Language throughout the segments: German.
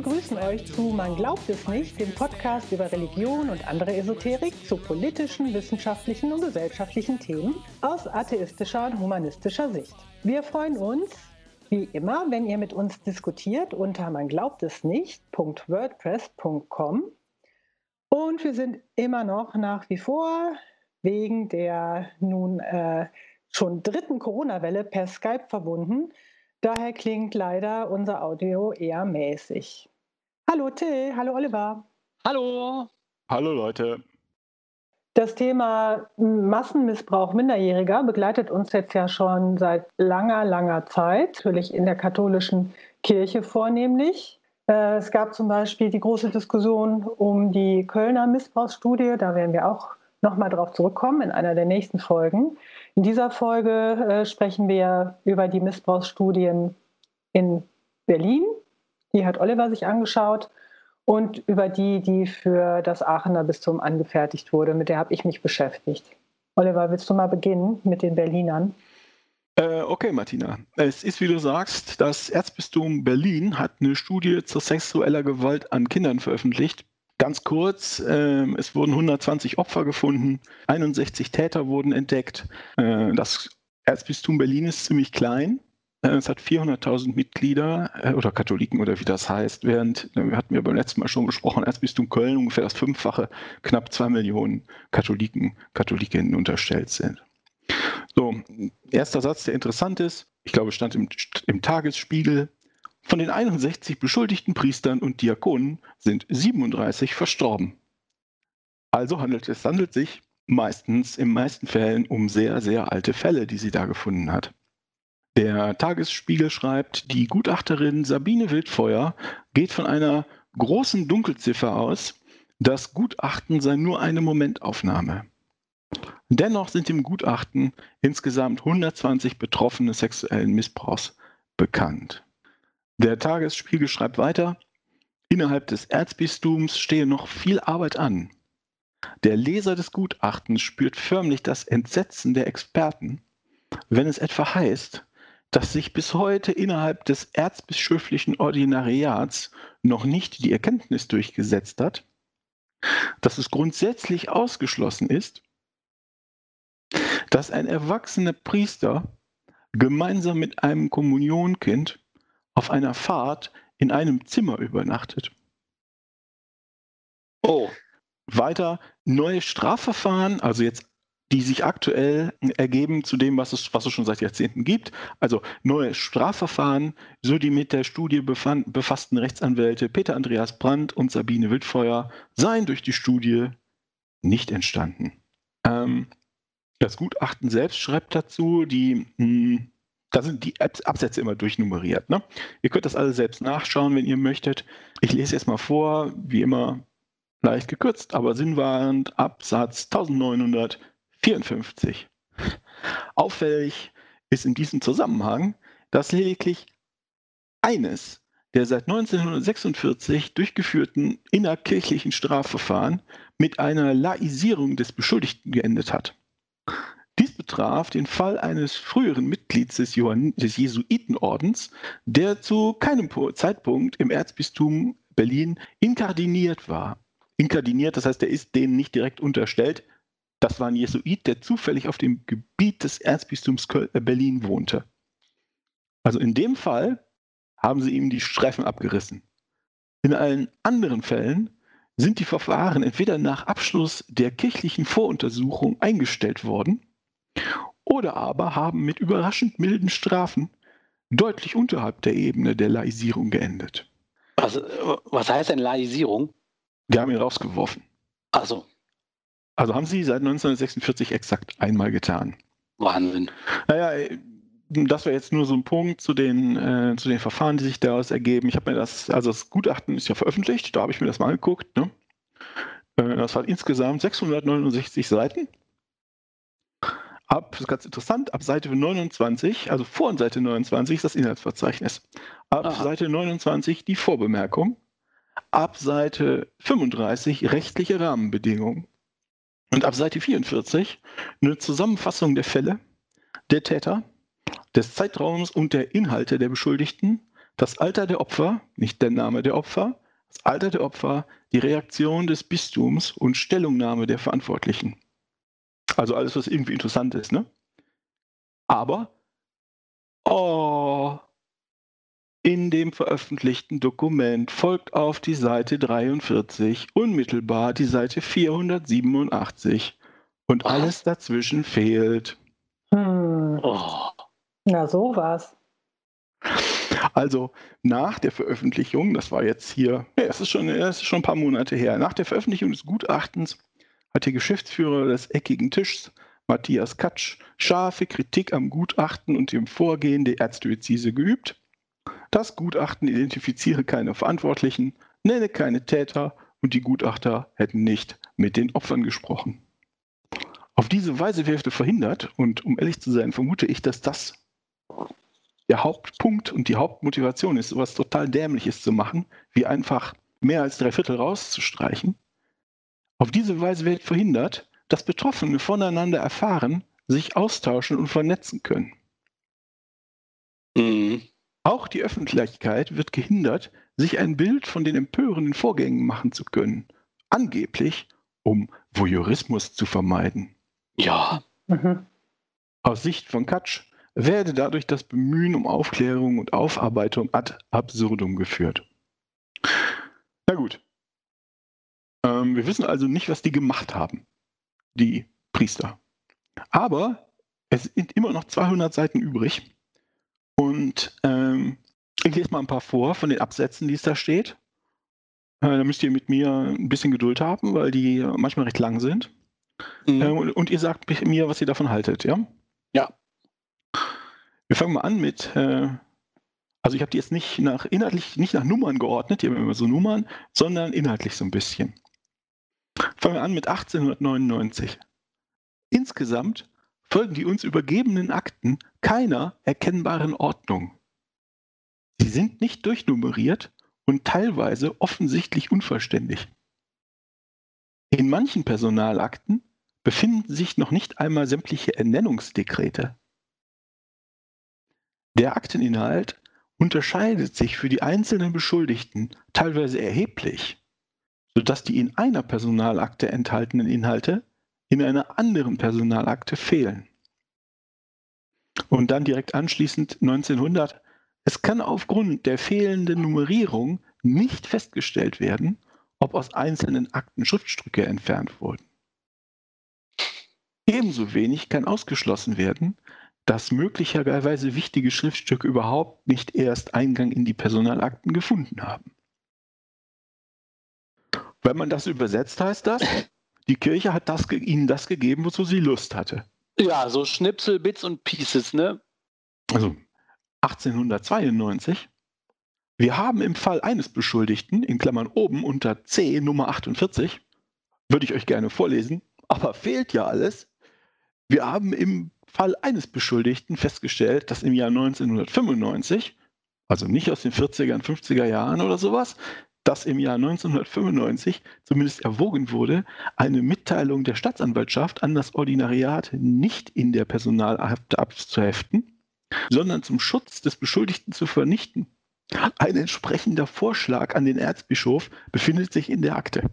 Wir begrüßen euch zu Man glaubt es nicht, dem Podcast über Religion und andere Esoterik zu politischen, wissenschaftlichen und gesellschaftlichen Themen aus atheistischer und humanistischer Sicht. Wir freuen uns, wie immer, wenn ihr mit uns diskutiert unter man glaubt es nicht.wordpress.com. Und wir sind immer noch nach wie vor wegen der nun äh, schon dritten Corona-Welle per Skype verbunden. Daher klingt leider unser Audio eher mäßig. Hallo Till, hallo Oliver. Hallo. Hallo Leute. Das Thema Massenmissbrauch Minderjähriger begleitet uns jetzt ja schon seit langer, langer Zeit, natürlich in der katholischen Kirche vornehmlich. Äh, es gab zum Beispiel die große Diskussion um die Kölner Missbrauchsstudie, da werden wir auch nochmal drauf zurückkommen in einer der nächsten Folgen. In dieser Folge äh, sprechen wir über die Missbrauchsstudien in Berlin. Die hat Oliver sich angeschaut. Und über die, die für das Aachener Bistum angefertigt wurde. Mit der habe ich mich beschäftigt. Oliver, willst du mal beginnen mit den Berlinern? Äh, okay, Martina. Es ist, wie du sagst, das Erzbistum Berlin hat eine Studie zur sexueller Gewalt an Kindern veröffentlicht. Ganz kurz, äh, es wurden 120 Opfer gefunden, 61 Täter wurden entdeckt. Äh, das Erzbistum Berlin ist ziemlich klein. Äh, es hat 400.000 Mitglieder äh, oder Katholiken oder wie das heißt, während, wir hatten ja beim letzten Mal schon gesprochen, Erzbistum Köln ungefähr das Fünffache, knapp zwei Millionen Katholiken, Katholikinnen unterstellt sind. So, erster Satz, der interessant ist, ich glaube, stand im, im Tagesspiegel, von den 61 beschuldigten Priestern und Diakonen sind 37 verstorben. Also handelt es handelt sich meistens, in meisten Fällen, um sehr, sehr alte Fälle, die sie da gefunden hat. Der Tagesspiegel schreibt, die Gutachterin Sabine Wildfeuer geht von einer großen Dunkelziffer aus. Das Gutachten sei nur eine Momentaufnahme. Dennoch sind im Gutachten insgesamt 120 Betroffene sexuellen Missbrauchs bekannt. Der Tagesspiegel schreibt weiter, innerhalb des Erzbistums stehe noch viel Arbeit an. Der Leser des Gutachtens spürt förmlich das Entsetzen der Experten, wenn es etwa heißt, dass sich bis heute innerhalb des erzbischöflichen Ordinariats noch nicht die Erkenntnis durchgesetzt hat, dass es grundsätzlich ausgeschlossen ist, dass ein erwachsener Priester gemeinsam mit einem Kommunionkind auf einer Fahrt in einem Zimmer übernachtet. Oh. Weiter neue Strafverfahren, also jetzt die sich aktuell ergeben zu dem, was es, was es schon seit Jahrzehnten gibt. Also neue Strafverfahren, so die mit der Studie befand, befassten Rechtsanwälte Peter Andreas Brandt und Sabine Wildfeuer seien durch die Studie nicht entstanden. Ähm, das Gutachten selbst schreibt dazu, die mh, hm, da sind die Absätze immer durchnummeriert. Ne? Ihr könnt das alle selbst nachschauen, wenn ihr möchtet. Ich lese jetzt mal vor, wie immer leicht gekürzt, aber sinnwahrend, Absatz 1954. Auffällig ist in diesem Zusammenhang, dass lediglich eines der seit 1946 durchgeführten innerkirchlichen Strafverfahren mit einer Laisierung des Beschuldigten geendet hat. Dies betraf den Fall eines früheren Mitglieds des, Johann des Jesuitenordens, der zu keinem Zeitpunkt im Erzbistum Berlin inkardiniert war. Inkardiniert, das heißt, er ist denen nicht direkt unterstellt. Das war ein Jesuit, der zufällig auf dem Gebiet des Erzbistums äh, Berlin wohnte. Also in dem Fall haben sie ihm die Streifen abgerissen. In allen anderen Fällen sind die Verfahren entweder nach Abschluss der kirchlichen Voruntersuchung eingestellt worden oder aber haben mit überraschend milden Strafen deutlich unterhalb der Ebene der Laisierung geendet. Also, was heißt denn Laisierung? Die haben ihn rausgeworfen. Also. Also haben sie seit 1946 exakt einmal getan. Wahnsinn. Naja, das wäre jetzt nur so ein Punkt zu den, äh, zu den Verfahren, die sich daraus ergeben. Ich habe mir das, also das Gutachten ist ja veröffentlicht, da habe ich mir das mal angeguckt. Ne? Äh, das hat insgesamt 669 Seiten ab, das ist ganz interessant, ab Seite 29, also vor Seite 29 ist das Inhaltsverzeichnis. Ab Aha. Seite 29 die Vorbemerkung. Ab Seite 35 rechtliche Rahmenbedingungen. Und ab Seite 44 eine Zusammenfassung der Fälle, der Täter, des Zeitraums und der Inhalte der Beschuldigten, das Alter der Opfer, nicht der Name der Opfer, das Alter der Opfer, die Reaktion des Bistums und Stellungnahme der Verantwortlichen. Also alles, was irgendwie interessant ist, ne? Aber, oh, in dem veröffentlichten Dokument folgt auf die Seite 43 unmittelbar die Seite 487 und Was? alles dazwischen fehlt. Hm. Oh. Na, sowas. Also nach der Veröffentlichung, das war jetzt hier, ja, es ist schon, es ist schon ein paar Monate her, nach der Veröffentlichung des Gutachtens hat der Geschäftsführer des eckigen Tischs, Matthias Katsch, scharfe Kritik am Gutachten und dem Vorgehen der Ärztediözese geübt. Das Gutachten identifiziere keine Verantwortlichen, nenne keine Täter und die Gutachter hätten nicht mit den Opfern gesprochen. Auf diese Weise wäre verhindert, und um ehrlich zu sein, vermute ich, dass das der Hauptpunkt und die Hauptmotivation ist, sowas total Dämliches zu machen, wie einfach mehr als drei Viertel rauszustreichen. Auf diese Weise wird verhindert, dass Betroffene voneinander erfahren, sich austauschen und vernetzen können. Mhm. Auch die Öffentlichkeit wird gehindert, sich ein Bild von den empörenden Vorgängen machen zu können, angeblich um Voyeurismus zu vermeiden. Ja. Mhm. Aus Sicht von Katsch werde dadurch das Bemühen um Aufklärung und Aufarbeitung ad absurdum geführt. Na gut. Ähm, wir wissen also nicht, was die gemacht haben, die Priester. Aber es sind immer noch 200 Seiten übrig. Und ähm, ich lese mal ein paar vor von den Absätzen, die es da steht. Äh, da müsst ihr mit mir ein bisschen Geduld haben, weil die manchmal recht lang sind. Mhm. Ähm, und, und ihr sagt mir, was ihr davon haltet, ja? Ja. Wir fangen mal an mit, äh, also ich habe die jetzt nicht nach inhaltlich, nicht nach Nummern geordnet, die haben immer so Nummern, sondern inhaltlich so ein bisschen. Fangen wir an mit 1899. Insgesamt folgen die uns übergebenen Akten keiner erkennbaren Ordnung. Sie sind nicht durchnummeriert und teilweise offensichtlich unvollständig. In manchen Personalakten befinden sich noch nicht einmal sämtliche Ernennungsdekrete. Der Akteninhalt unterscheidet sich für die einzelnen Beschuldigten teilweise erheblich, sodass die in einer Personalakte enthaltenen Inhalte in einer anderen Personalakte fehlen. Und dann direkt anschließend 1900. Es kann aufgrund der fehlenden Nummerierung nicht festgestellt werden, ob aus einzelnen Akten Schriftstücke entfernt wurden. Ebenso wenig kann ausgeschlossen werden, dass möglicherweise wichtige Schriftstücke überhaupt nicht erst Eingang in die Personalakten gefunden haben. Wenn man das übersetzt, heißt das, die Kirche hat das, ihnen das gegeben, wozu sie Lust hatte. Ja, so Schnipsel, Bits und Pieces, ne? Also 1892. Wir haben im Fall eines Beschuldigten, in Klammern oben unter C Nummer 48, würde ich euch gerne vorlesen, aber fehlt ja alles. Wir haben im Fall eines Beschuldigten festgestellt, dass im Jahr 1995, also nicht aus den 40er, 50er Jahren oder sowas, dass im Jahr 1995 zumindest erwogen wurde, eine Mitteilung der Staatsanwaltschaft an das Ordinariat nicht in der Personalakte abzuheften, sondern zum Schutz des Beschuldigten zu vernichten. Ein entsprechender Vorschlag an den Erzbischof befindet sich in der Akte.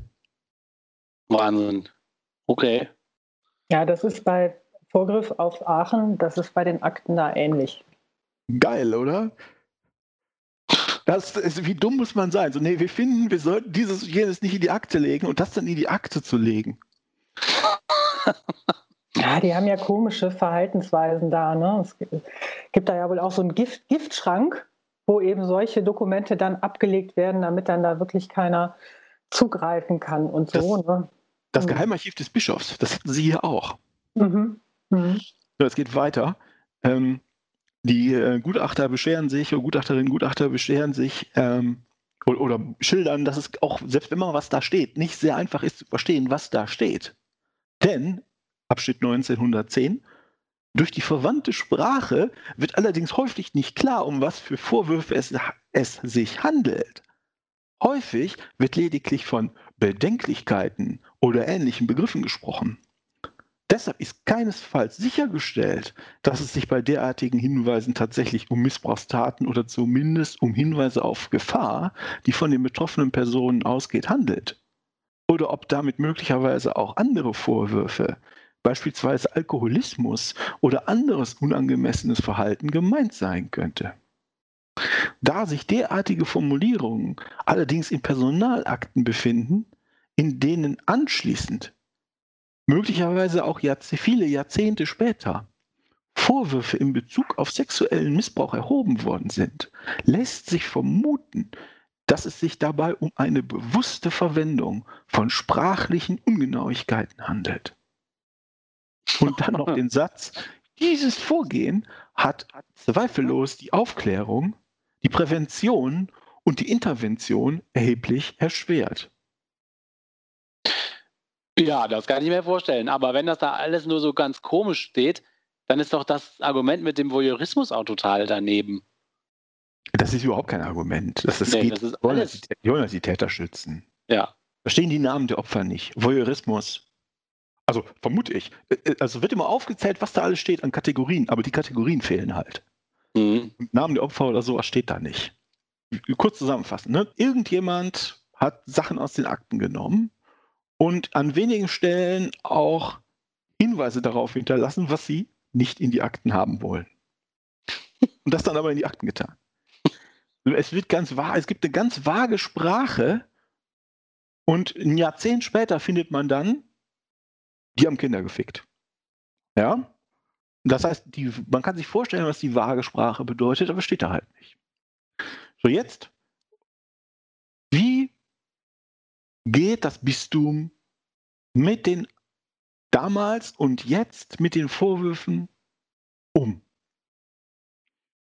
Wahnsinn. Okay. Ja, das ist bei Vorgriff auf Aachen, das ist bei den Akten da ähnlich. Geil, oder? Das ist, wie dumm muss man sein? So, nee, wir finden, wir sollten dieses jenes nicht in die Akte legen und das dann in die Akte zu legen. Ja, die haben ja komische Verhaltensweisen da. Ne? Es gibt da ja wohl auch so einen Gift, Giftschrank, wo eben solche Dokumente dann abgelegt werden, damit dann da wirklich keiner zugreifen kann und so. Das, ne? das Mhm. Geheimarchiv des Bischofs, das hatten sie hier auch. Mhm. Mhm. So, es geht weiter. Ähm, die äh, Gutachter beschweren sich, oder Gutachterinnen und Gutachter beschweren sich ähm, oder, oder schildern, dass es auch, selbst wenn mal was da steht, nicht sehr einfach ist zu verstehen, was da steht. Denn, Abschnitt 1910, durch die verwandte Sprache wird allerdings häufig nicht klar, um was für Vorwürfe es, es sich handelt. Häufig wird lediglich von Bedenklichkeiten oder ähnlichen Begriffen gesprochen. Deshalb ist keinesfalls sichergestellt, dass es sich bei derartigen Hinweisen tatsächlich um Missbrauchstaten oder zumindest um Hinweise auf Gefahr, die von den betroffenen Personen ausgeht, handelt. Oder ob damit möglicherweise auch andere Vorwürfe, beispielsweise Alkoholismus oder anderes unangemessenes Verhalten gemeint sein könnte. Da sich derartige Formulierungen allerdings in Personalakten befinden, in denen anschließend, möglicherweise auch Jahrze viele Jahrzehnte später, Vorwürfe in Bezug auf sexuellen Missbrauch erhoben worden sind, lässt sich vermuten, dass es sich dabei um eine bewusste Verwendung von sprachlichen Ungenauigkeiten handelt. Und dann noch den Satz, dieses Vorgehen hat zweifellos die Aufklärung, die Prävention und die Intervention erheblich erschwert. Ja, das kann ich mir vorstellen. Aber wenn das da alles nur so ganz komisch steht, dann ist doch das Argument mit dem Voyeurismus auch total daneben. Das ist überhaupt kein Argument. Das, das Nee, geht, das ist die wollen alles- die, wollen die Täter schützen. Ja. Da stehen die Namen der Opfer nicht. Voyeurismus. Also vermute ich. Also wird immer aufgezählt, was da alles steht an Kategorien, aber die Kategorien fehlen halt. Mhm. Namen der Opfer oder sowas steht da nicht. Kurz zusammenfassen. Ne? Irgendjemand hat Sachen aus den Akten genommen und an wenigen Stellen auch Hinweise darauf hinterlassen, was sie nicht in die Akten haben wollen. Und das dann aber in die Akten getan. Es wird ganz wahr, es gibt eine ganz vage Sprache und ein Jahrzehnt später findet man dann, die haben Kinder gefickt. Ja? Das heißt, die, man kann sich vorstellen, was die vage Sprache bedeutet, aber steht da halt nicht. So, jetzt, wie geht das Bistum mit den damals und jetzt mit den Vorwürfen um?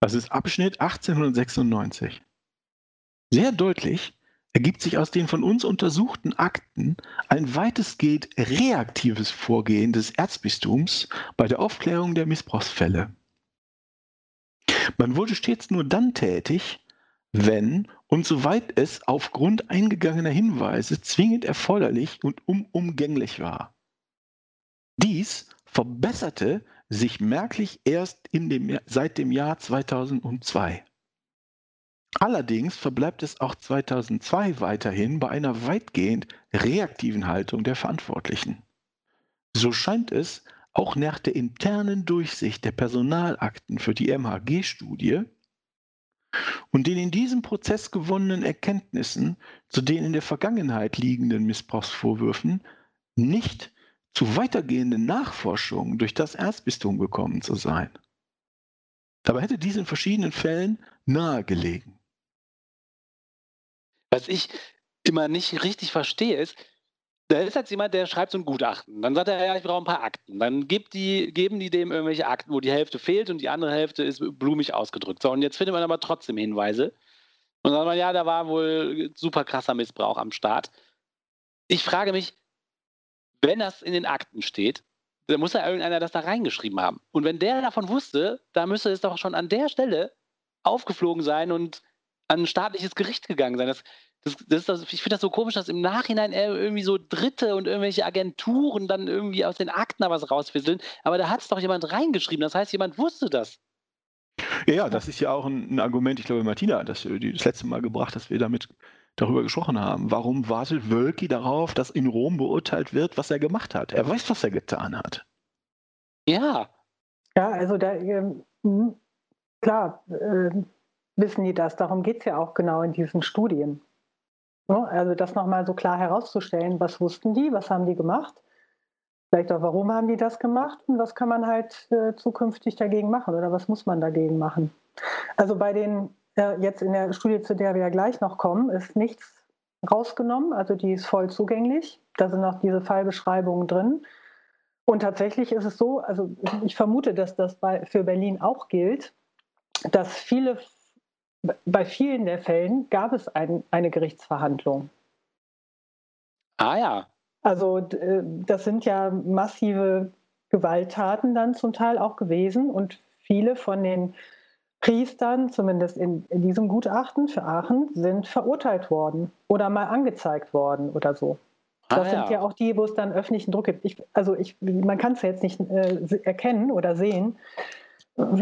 Das ist Abschnitt 1896. Sehr deutlich ergibt sich aus den von uns untersuchten Akten ein weitestgehend reaktives Vorgehen des Erzbistums bei der Aufklärung der Missbrauchsfälle. Man wurde stets nur dann tätig, wenn und soweit es aufgrund eingegangener Hinweise zwingend erforderlich und unumgänglich war. Dies verbesserte sich merklich erst dem, seit dem Jahr 2002. Allerdings verbleibt es auch 2002 weiterhin bei einer weitgehend reaktiven Haltung der Verantwortlichen. So scheint es auch nach der internen Durchsicht der Personalakten für die MHG-Studie und den in diesem Prozess gewonnenen Erkenntnissen zu den in der Vergangenheit liegenden Missbrauchsvorwürfen nicht zu weitergehenden Nachforschungen durch das Erzbistum gekommen zu sein. Dabei hätte dies in verschiedenen Fällen nahegelegen. Was ich immer nicht richtig verstehe, ist, da ist jetzt jemand, der schreibt so ein Gutachten. Dann sagt er, ja, ich brauche ein paar Akten. Dann gibt die, geben die dem irgendwelche Akten, wo die Hälfte fehlt und die andere Hälfte ist blumig ausgedrückt. So, und jetzt findet man aber trotzdem Hinweise. Und dann sagt man, ja, da war wohl super krasser Missbrauch am Start. Ich frage mich, wenn das in den Akten steht, dann muss ja irgendeiner das da reingeschrieben haben. Und wenn der davon wusste, dann müsste es doch schon an der Stelle aufgeflogen sein und an ein staatliches Gericht gegangen sein. Das, das, das ist das, ich finde das so komisch, dass im Nachhinein irgendwie so Dritte und irgendwelche Agenturen dann irgendwie aus den Akten da was rausfisseln. Aber da hat es doch jemand reingeschrieben. Das heißt, jemand wusste das. Ja, ja, das ist ja auch ein, ein Argument, ich glaube, Martina hat das äh, das letzte Mal gebracht, dass wir damit darüber gesprochen haben. Warum wartet Wölki darauf, dass in Rom beurteilt wird, was er gemacht hat? Er weiß, was er getan hat. Ja. Ja, also da, ähm, mh, klar, äh, wissen die das. Darum geht es ja auch genau in diesen Studien. Ne? Also das nochmal so klar herauszustellen, was wussten die, was haben die gemacht, vielleicht auch warum haben die das gemacht und was kann man halt äh, zukünftig dagegen machen oder was muss man dagegen machen. Also bei den, äh, jetzt in der Studie, zu der wir ja gleich noch kommen, ist nichts rausgenommen, also die ist voll zugänglich. Da sind auch diese Fallbeschreibungen drin. Und tatsächlich ist es so, also ich vermute, dass das bei, für Berlin auch gilt, dass viele, bei vielen der Fällen gab es ein, eine Gerichtsverhandlung. Ah ja. Also äh, das sind ja massive Gewalttaten dann zum Teil auch gewesen und viele von den Priestern, zumindest in, in diesem Gutachten für Aachen, sind verurteilt worden oder mal angezeigt worden oder so. Das ah, sind ja. auch die, wo es dann öffentlichen Druck gibt. Ich, also ich, man kann es ja jetzt nicht äh, erkennen oder sehen.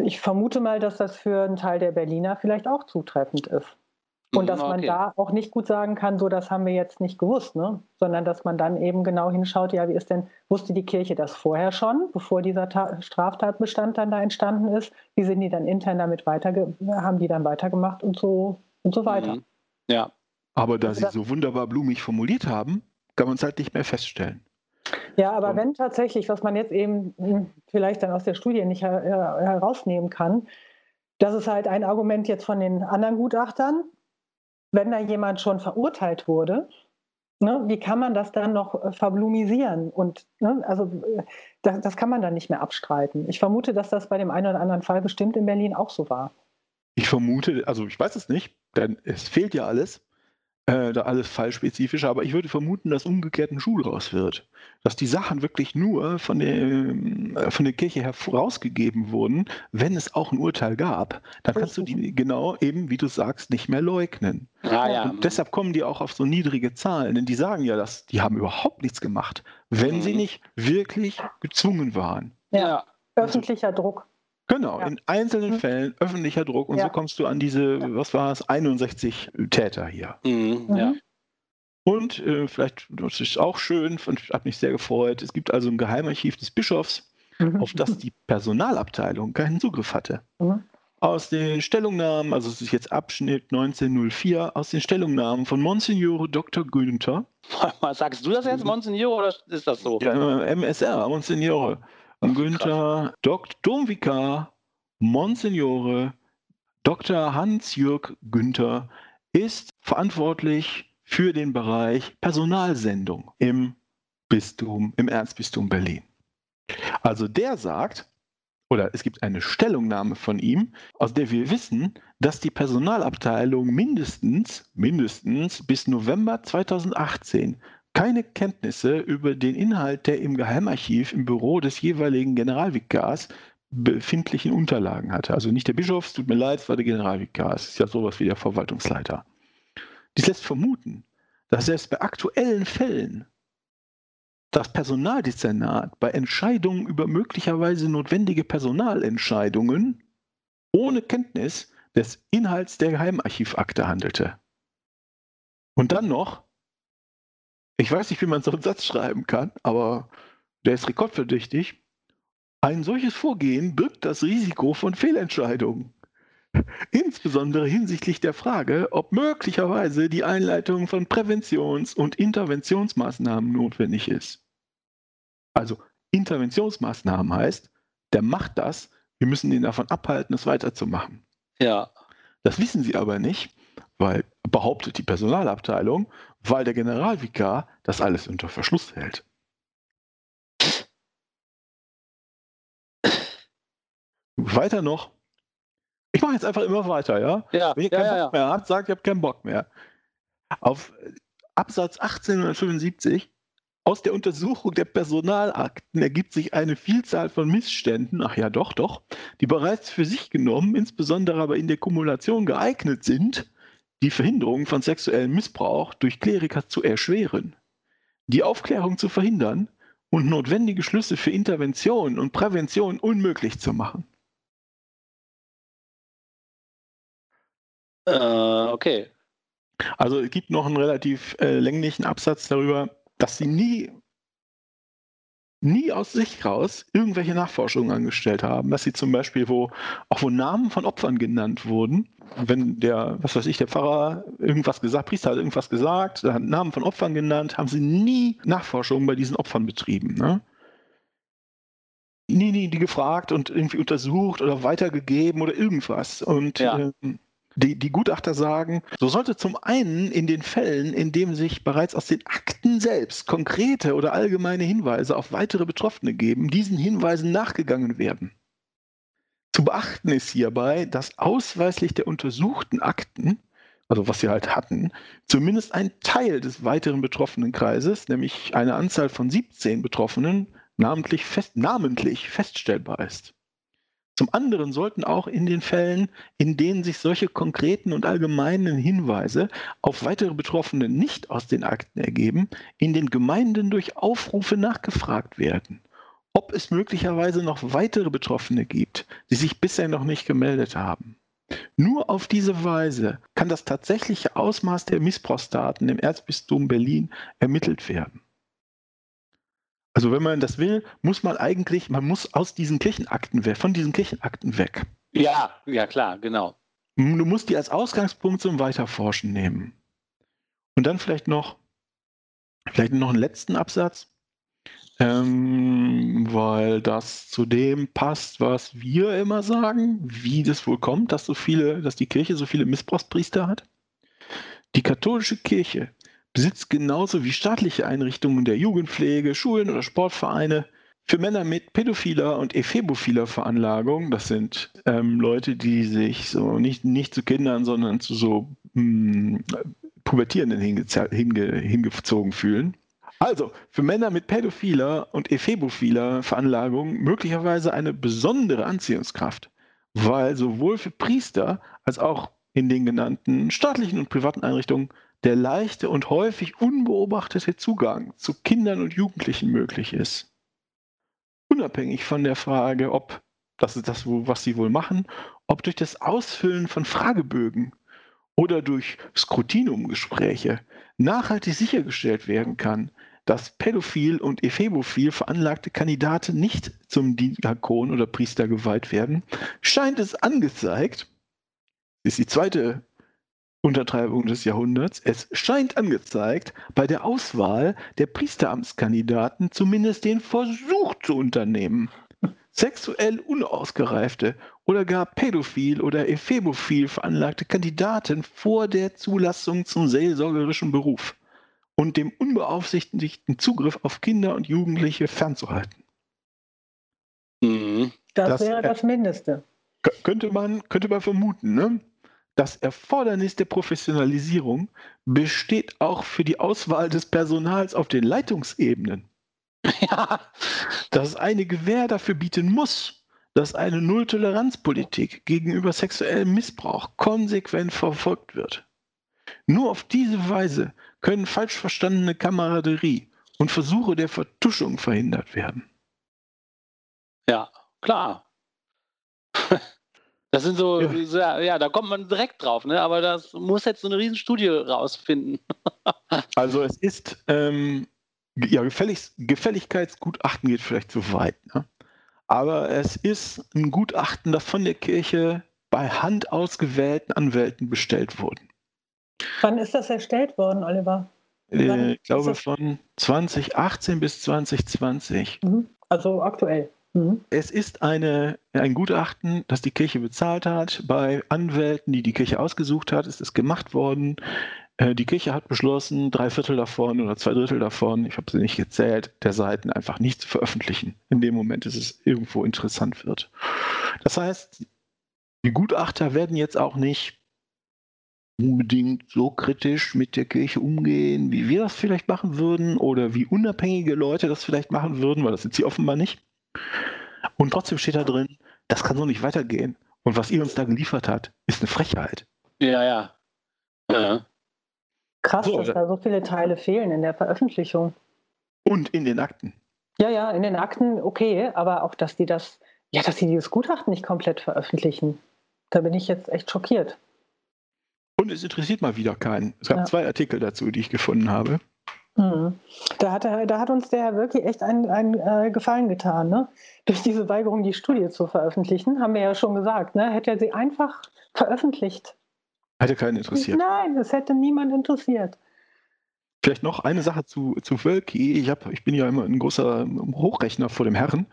Ich vermute mal, dass das für einen Teil der Berliner vielleicht auch zutreffend ist. Und mhm, dass okay. man da auch nicht gut sagen kann, so das haben wir jetzt nicht gewusst, ne? sondern dass man dann eben genau hinschaut, ja, wie ist denn, wusste die Kirche das vorher schon, bevor dieser Ta Straftatbestand dann da entstanden ist? Wie sind die dann intern damit weiter, haben die dann weitergemacht und so und so weiter? Mhm. Ja. Aber da also Sie so wunderbar blumig formuliert haben, kann man es halt nicht mehr feststellen. Ja, aber und wenn tatsächlich, was man jetzt eben hm, vielleicht dann aus der Studie nicht her herausnehmen kann, das ist halt ein Argument jetzt von den anderen Gutachtern, wenn da jemand schon verurteilt wurde, ne, wie kann man das dann noch äh, verblumisieren? Und ne, also äh, das, das, kann man dann nicht mehr abstreiten. Ich vermute, dass das bei dem einen oder anderen Fall bestimmt in Berlin auch so war. Ich vermute, also ich weiß es nicht, denn es fehlt ja alles äh, da alles fallspezifisch, aber ich würde vermuten, dass umgekehrt ein Schuh raus wird. Dass die Sachen wirklich nur von der, äh, von der Kirche herausgegeben wurden, wenn es auch ein Urteil gab. Dann kannst du die genau eben, wie du sagst, nicht mehr leugnen. Ah, ja. Und deshalb kommen die auch auf so niedrige Zahlen, denn die sagen ja, dass die haben überhaupt nichts gemacht, wenn mhm. sie nicht wirklich gezwungen waren. Ja, öffentlicher Druck. Genau, ja. in einzelnen mhm. Fällen öffentlicher Druck und ja. so kommst du an diese, was war es, 61 Täter hier. Mhm. Ja. Und äh, vielleicht, das ist auch schön, hat mich sehr gefreut, es gibt also ein Geheimarchiv des Bischofs, mhm. auf das die Personalabteilung keinen Zugriff hatte. Mhm. Aus den Stellungnahmen, also es ist jetzt Abschnitt 1904, aus den Stellungnahmen von Monsignore Dr. Günther. Sagst du das jetzt, Monsignore, oder ist das so? Ja, MSR, Monsignore. Günther, Dr. Domvikar, Monsignore Dr. Hans-Jürg Günther ist verantwortlich für den Bereich Personalsendung im Bistum, im Erzbistum Berlin. Also der sagt, oder es gibt eine Stellungnahme von ihm, aus der wir wissen, dass die Personalabteilung mindestens, mindestens bis November 2018 keine Kenntnisse über den Inhalt der im Geheimarchiv im Büro des jeweiligen Generalvikars befindlichen Unterlagen hatte. Also nicht der Bischof, tut mir leid, es war der Generalvikar. Es ist ja sowas wie der Verwaltungsleiter. Dies lässt vermuten, dass selbst bei aktuellen Fällen das Personaldezernat bei Entscheidungen über möglicherweise notwendige Personalentscheidungen ohne Kenntnis des Inhalts der Geheimarchivakte handelte. Und dann noch ich weiß nicht, wie man so einen Satz schreiben kann, aber der ist rekordverdächtig. Ein solches Vorgehen birgt das Risiko von Fehlentscheidungen. Insbesondere hinsichtlich der Frage, ob möglicherweise die Einleitung von Präventions- und Interventionsmaßnahmen notwendig ist. Also Interventionsmaßnahmen heißt, der macht das, wir müssen ihn davon abhalten, es weiterzumachen. Ja. Das wissen sie aber nicht, weil behauptet die Personalabteilung, weil der Generalvikar das alles unter Verschluss hält. Weiter noch. Ich mache jetzt einfach immer weiter, ja? ja Wenn ihr ja, keinen ja, Bock mehr habt, sagt, ihr habt keinen Bock mehr. Auf Absatz 1875 aus der Untersuchung der Personalakten ergibt sich eine Vielzahl von Missständen, ach ja, doch, doch, die bereits für sich genommen, insbesondere aber in der Kumulation geeignet sind, die Verhinderung von sexuellem Missbrauch durch Kleriker zu erschweren, die Aufklärung zu verhindern und notwendige Schlüsse für Intervention und Prävention unmöglich zu machen. Äh, okay. Also es gibt noch einen relativ äh, länglichen Absatz darüber, dass sie nie nie aus sich raus irgendwelche Nachforschungen angestellt haben, dass sie zum Beispiel, wo auch wo Namen von Opfern genannt wurden, wenn der, was weiß ich, der Pfarrer irgendwas gesagt, Priester hat irgendwas gesagt, hat Namen von Opfern genannt, haben sie nie Nachforschungen bei diesen Opfern betrieben. Ne? Nie, nie die gefragt und irgendwie untersucht oder weitergegeben oder irgendwas. Und ja. ähm, die, die Gutachter sagen, so sollte zum einen in den Fällen, in denen sich bereits aus den Akten selbst konkrete oder allgemeine Hinweise auf weitere Betroffene geben, diesen Hinweisen nachgegangen werden. Zu beachten ist hierbei, dass ausweislich der untersuchten Akten, also was sie halt hatten, zumindest ein Teil des weiteren betroffenen Kreises, nämlich eine Anzahl von 17 Betroffenen, namentlich, fest, namentlich feststellbar ist. Zum anderen sollten auch in den Fällen, in denen sich solche konkreten und allgemeinen Hinweise auf weitere Betroffene nicht aus den Akten ergeben, in den Gemeinden durch Aufrufe nachgefragt werden, ob es möglicherweise noch weitere Betroffene gibt, die sich bisher noch nicht gemeldet haben. Nur auf diese Weise kann das tatsächliche Ausmaß der Missbrauchsdaten im Erzbistum Berlin ermittelt werden. Also wenn man das will, muss man eigentlich, man muss aus diesen Kirchenakten weg, von diesen Kirchenakten weg. Ja, ja klar, genau. Du musst die als Ausgangspunkt zum Weiterforschen nehmen. Und dann vielleicht noch, vielleicht noch einen letzten Absatz, ähm, weil das zu dem passt, was wir immer sagen, wie das wohl kommt, dass so viele, dass die Kirche so viele Missbrauchspriester hat. Die katholische Kirche besitzt genauso wie staatliche Einrichtungen der Jugendpflege, Schulen oder Sportvereine für Männer mit pädophiler und ephebophiler Veranlagung, das sind ähm, Leute, die sich so nicht, nicht zu Kindern, sondern zu so mh, hm, Pubertierenden hinge hinge hingezogen fühlen. Also für Männer mit pädophiler und ephebophiler Veranlagung möglicherweise eine besondere Anziehungskraft, weil sowohl für Priester als auch in den genannten staatlichen und privaten Einrichtungen der leichte und häufig unbeobachtete Zugang zu Kindern und Jugendlichen möglich ist. Unabhängig von der Frage, ob, das ist das, was sie wohl machen, ob durch das Ausfüllen von Fragebögen oder durch Skrutinumgespräche nachhaltig sichergestellt werden kann, dass pädophil und ephebophil veranlagte Kandidaten nicht zum Diakon oder Priester geweiht werden, scheint es angezeigt, ist die zweite Untertreibung des Jahrhunderts. Es scheint angezeigt, bei der Auswahl der Priesteramtskandidaten zumindest den Versuch zu unternehmen, sexuell unausgereifte oder gar pädophil oder ephebophil veranlagte Kandidaten vor der Zulassung zum seelsorgerischen Beruf und dem unbeaufsichtigten Zugriff auf Kinder und Jugendliche fernzuhalten. Mhm. Das, das, wäre das Mindeste. Könnte man, könnte man vermuten, ne? Das Erfordernis der Professionalisierung besteht auch für die Auswahl des Personals auf den Leitungsebenen. Ja. Dass eine Gewähr dafür bieten muss, dass eine Nulltoleranzpolitik gegenüber sexuellem Missbrauch konsequent verfolgt wird. Nur auf diese Weise können falsch verstandene Kameraderie und Versuche der Vertuschung verhindert werden. Ja, klar. Das sind so, ja. ja. da kommt man direkt drauf, ne? aber das muss jetzt so eine Riesenstudie rausfinden. also es ist, ähm, ja, Gefällig, Gefälligkeitsgutachten geht vielleicht zu weit, ne? aber es ist ein Gutachten, das von der Kirche bei Hand ausgewählten Anwälten bestellt wurde. Wann ist das erstellt worden, Oliver? Äh, ich glaube von 2018 bis 2020. Mhm. Also aktuell. Mhm. Es ist eine, ein Gutachten, das die Kirche bezahlt hat. Bei Anwälten, die die Kirche ausgesucht hat, ist es gemacht worden. Äh, die Kirche hat beschlossen, drei Viertel davon oder zwei Drittel davon, ich habe sie nicht gezählt, der Seiten einfach nicht zu veröffentlichen. In dem Moment, dass es irgendwo interessant wird. Das heißt, die Gutachter werden jetzt auch nicht unbedingt so kritisch mit der Kirche umgehen, wie wir das vielleicht machen würden oder wie unabhängige Leute das vielleicht machen würden, weil das sind sie offenbar nicht. Und trotzdem steht da drin, das kann so nicht weitergehen. Und was ihr uns da geliefert habt, ist eine Frechheit. Ja, ja. ja. Krass, so, dass da so viele Teile fehlen in der Veröffentlichung. Und in den Akten. Ja, ja, in den Akten okay, aber auch, dass die das, ja, dass sie dieses Gutachten nicht komplett veröffentlichen. Da bin ich jetzt echt schockiert. Und es interessiert mal wieder keinen. Es gab ja. zwei Artikel dazu, die ich gefunden habe. Mhm. Da, hat er, da hat uns der wirklich echt einen, einen äh, Gefallen getan. Ne? Durch diese Weigerung, die Studie zu veröffentlichen, haben wir ja schon gesagt, ne? hätte er sie einfach veröffentlicht. Hätte keinen interessiert. Nein, es hätte niemand interessiert. Vielleicht noch eine Sache zu, zu Wölki. Ich, hab, ich bin ja immer ein großer Hochrechner vor dem Herren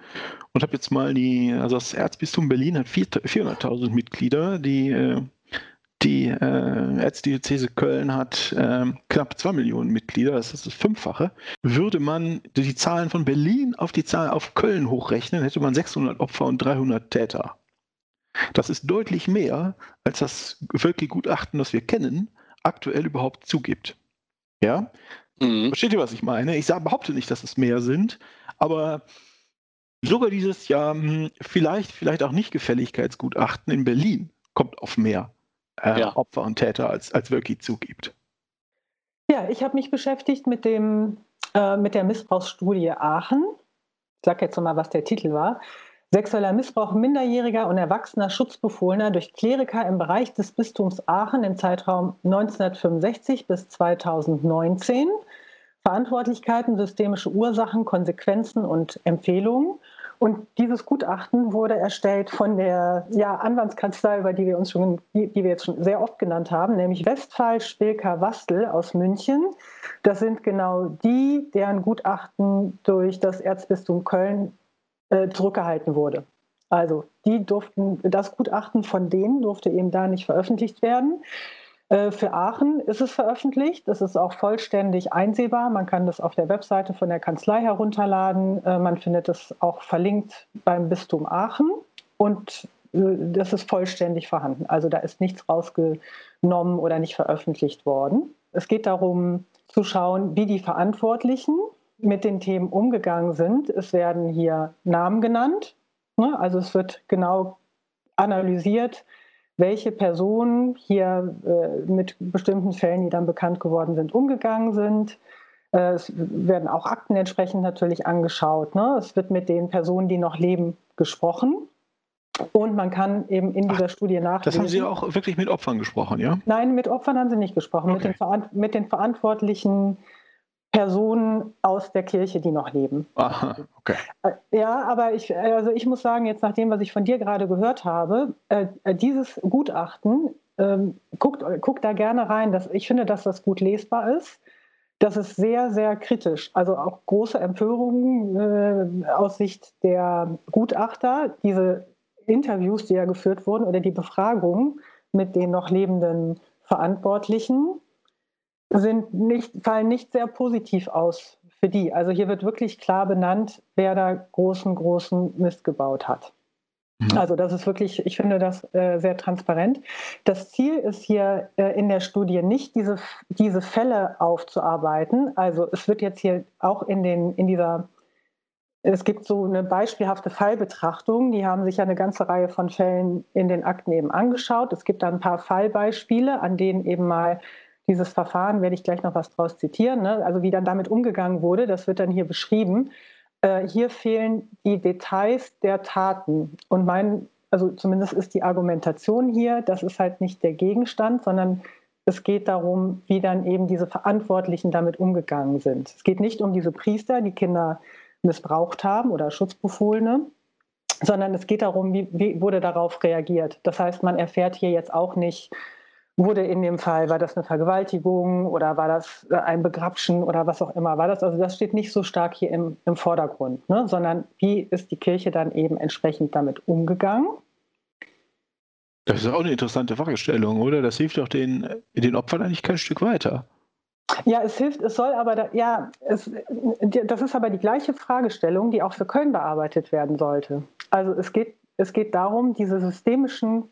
und habe jetzt mal die, also das Erzbistum Berlin hat 400.000 Mitglieder, die äh, die äh, Erzdiözese Köln hat äh, knapp zwei Millionen Mitglieder, das ist das Fünffache. Würde man die Zahlen von Berlin auf die Zahl auf Köln hochrechnen, hätte man 600 Opfer und 300 Täter. Das ist deutlich mehr, als das Völki-Gutachten, das wir kennen, aktuell überhaupt zugibt. Ja? Mhm. Versteht ihr, was ich meine? Ich sage, behaupte nicht, dass es mehr sind, aber Sogar dieses Jahr hm, vielleicht, vielleicht auch nicht Gefälligkeitsgutachten in Berlin kommt auf mehr äh, ja. Opfer und Täter, als, als Wölki zugibt. Ja, ich habe mich beschäftigt mit, dem, äh, mit der Missbrauchsstudie Aachen. Ich sage jetzt nochmal, was der Titel war. Sexueller Missbrauch minderjähriger und erwachsener Schutzbefohlener durch Kleriker im Bereich des Bistums Aachen im Zeitraum 1965 bis 2019. Verantwortlichkeiten, systemische Ursachen, Konsequenzen und Empfehlungen. Und dieses Gutachten wurde erstellt von der ja, Anwaltskanzlei, über die wir uns schon, die, die wir jetzt schon sehr oft genannt haben, nämlich Westphal Spilker Wastel aus München. Das sind genau die, deren Gutachten durch das Erzbistum Köln äh, zurückgehalten wurde. Also die durften, das Gutachten von denen durfte eben da nicht veröffentlicht werden. Äh, für Aachen ist es veröffentlicht. Es ist auch vollständig einsehbar. Man kann das auf der Webseite von der Kanzlei herunterladen. Äh, man findet es auch verlinkt beim Bistum Aachen. Und äh, das ist vollständig vorhanden. Also da ist nichts rausgenommen oder nicht veröffentlicht worden. Es geht darum zu schauen, wie die Verantwortlichen mit den Themen umgegangen sind. Es werden hier Namen genannt. Ne? Also es wird genau analysiert, welche Personen hier äh, mit bestimmten Fällen, die dann bekannt geworden sind, umgegangen sind. Äh, es werden auch Akten entsprechend natürlich angeschaut. Ne? Es wird mit den Personen, die noch leben, gesprochen. Und man kann eben in dieser Ach, Studie nachlesen. Das haben Sie auch wirklich mit Opfern gesprochen, ja? Nein, mit Opfern haben Sie nicht gesprochen. Okay. Mit, den mit den verantwortlichen Personen aus der Kirche, die noch leben. Aha, okay. Äh, ja, aber ich, also ich muss sagen, jetzt nach dem, was ich von dir gerade gehört habe, äh, äh dieses Gutachten, äh, guckt, guckt da gerne rein. Dass, ich finde, dass das gut lesbar ist. Das ist sehr, sehr kritisch. Also auch große Empörungen äh, aus Sicht der Gutachter. Diese Interviews, die ja geführt wurden, oder die Befragungen mit den noch lebenden Verantwortlichen, sind nicht, fallen nicht sehr positiv aus für die. Also hier wird wirklich klar benannt, wer da großen, großen Mist gebaut hat. Mhm. Also das ist wirklich, ich finde das äh, sehr transparent. Das Ziel ist hier äh, in der Studie nicht, diese, diese Fälle aufzuarbeiten. Also es wird jetzt hier auch in, den, in dieser, es gibt so eine beispielhafte Fallbetrachtung, die haben sich ja eine ganze Reihe von Fällen in den Akten eben angeschaut. Es gibt da ein paar Fallbeispiele, an denen eben mal dieses Verfahren, werde ich gleich noch was draus zitieren, ne? also wie dann damit umgegangen wurde, das wird dann hier beschrieben. Äh, hier fehlen die Details der Taten. Und mein, also zumindest ist die Argumentation hier, das ist halt nicht der Gegenstand, sondern es geht darum, wie dann eben diese Verantwortlichen damit umgegangen sind. Es geht nicht um diese Priester, die Kinder missbraucht haben oder Schutzbefohlene, sondern es geht darum, wie, wie wurde darauf reagiert. Das heißt, man erfährt hier jetzt auch nicht, wurde in dem Fall, war das eine Vergewaltigung oder war das äh, ein Begrapschen oder was auch immer war das? Also das steht nicht so stark hier im, im Vordergrund, ne? sondern wie ist die Kirche dann eben entsprechend damit umgegangen? Das ist auch eine interessante Fragestellung, oder? Das hilft doch den, den Opfern eigentlich kein Stück weiter. Ja, es hilft, es soll aber, da, ja, es, das ist aber die gleiche Fragestellung, die auch für Köln bearbeitet werden sollte. Also es geht, es geht darum, diese systemischen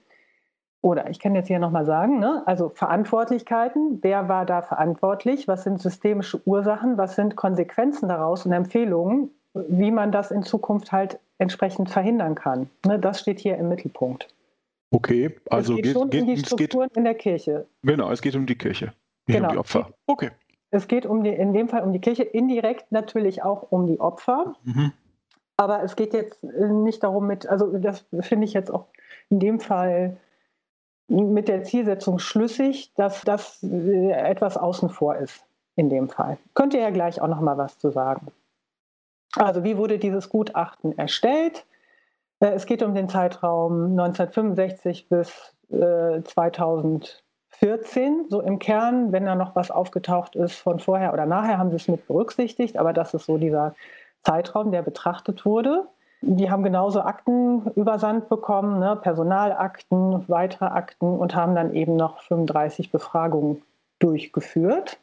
oder ich kann jetzt hier nochmal sagen, ne? also Verantwortlichkeiten, wer war da verantwortlich, was sind systemische Ursachen, was sind Konsequenzen daraus und Empfehlungen, wie man das in Zukunft halt entsprechend verhindern kann. Ne? Das steht hier im Mittelpunkt. Okay, also es geht, schon geht, um die Strukturen geht, in der Kirche. Genau, es geht um die Kirche, nicht genau. um die Opfer. Okay. Es geht um die, in dem Fall um die Kirche, indirekt natürlich auch um die Opfer. Mhm. Aber es geht jetzt nicht darum mit, also das finde ich jetzt auch in dem Fall mit der Zielsetzung schlüssig, dass das äh, etwas außen vor ist in dem Fall. Könnt ihr ja gleich auch noch mal was zu sagen. Also wie wurde dieses Gutachten erstellt? Äh, es geht um den Zeitraum 1965 bis 2014, äh, so im Kern. Wenn da noch was aufgetaucht ist von vorher oder nachher, haben sie es mit berücksichtigt, aber das ist so dieser Zeitraum, der betrachtet wurde. Die haben genauso Akten übersandt bekommen, ne, Personalakten, weitere Akten und haben dann eben noch 35 Befragungen durchgeführt.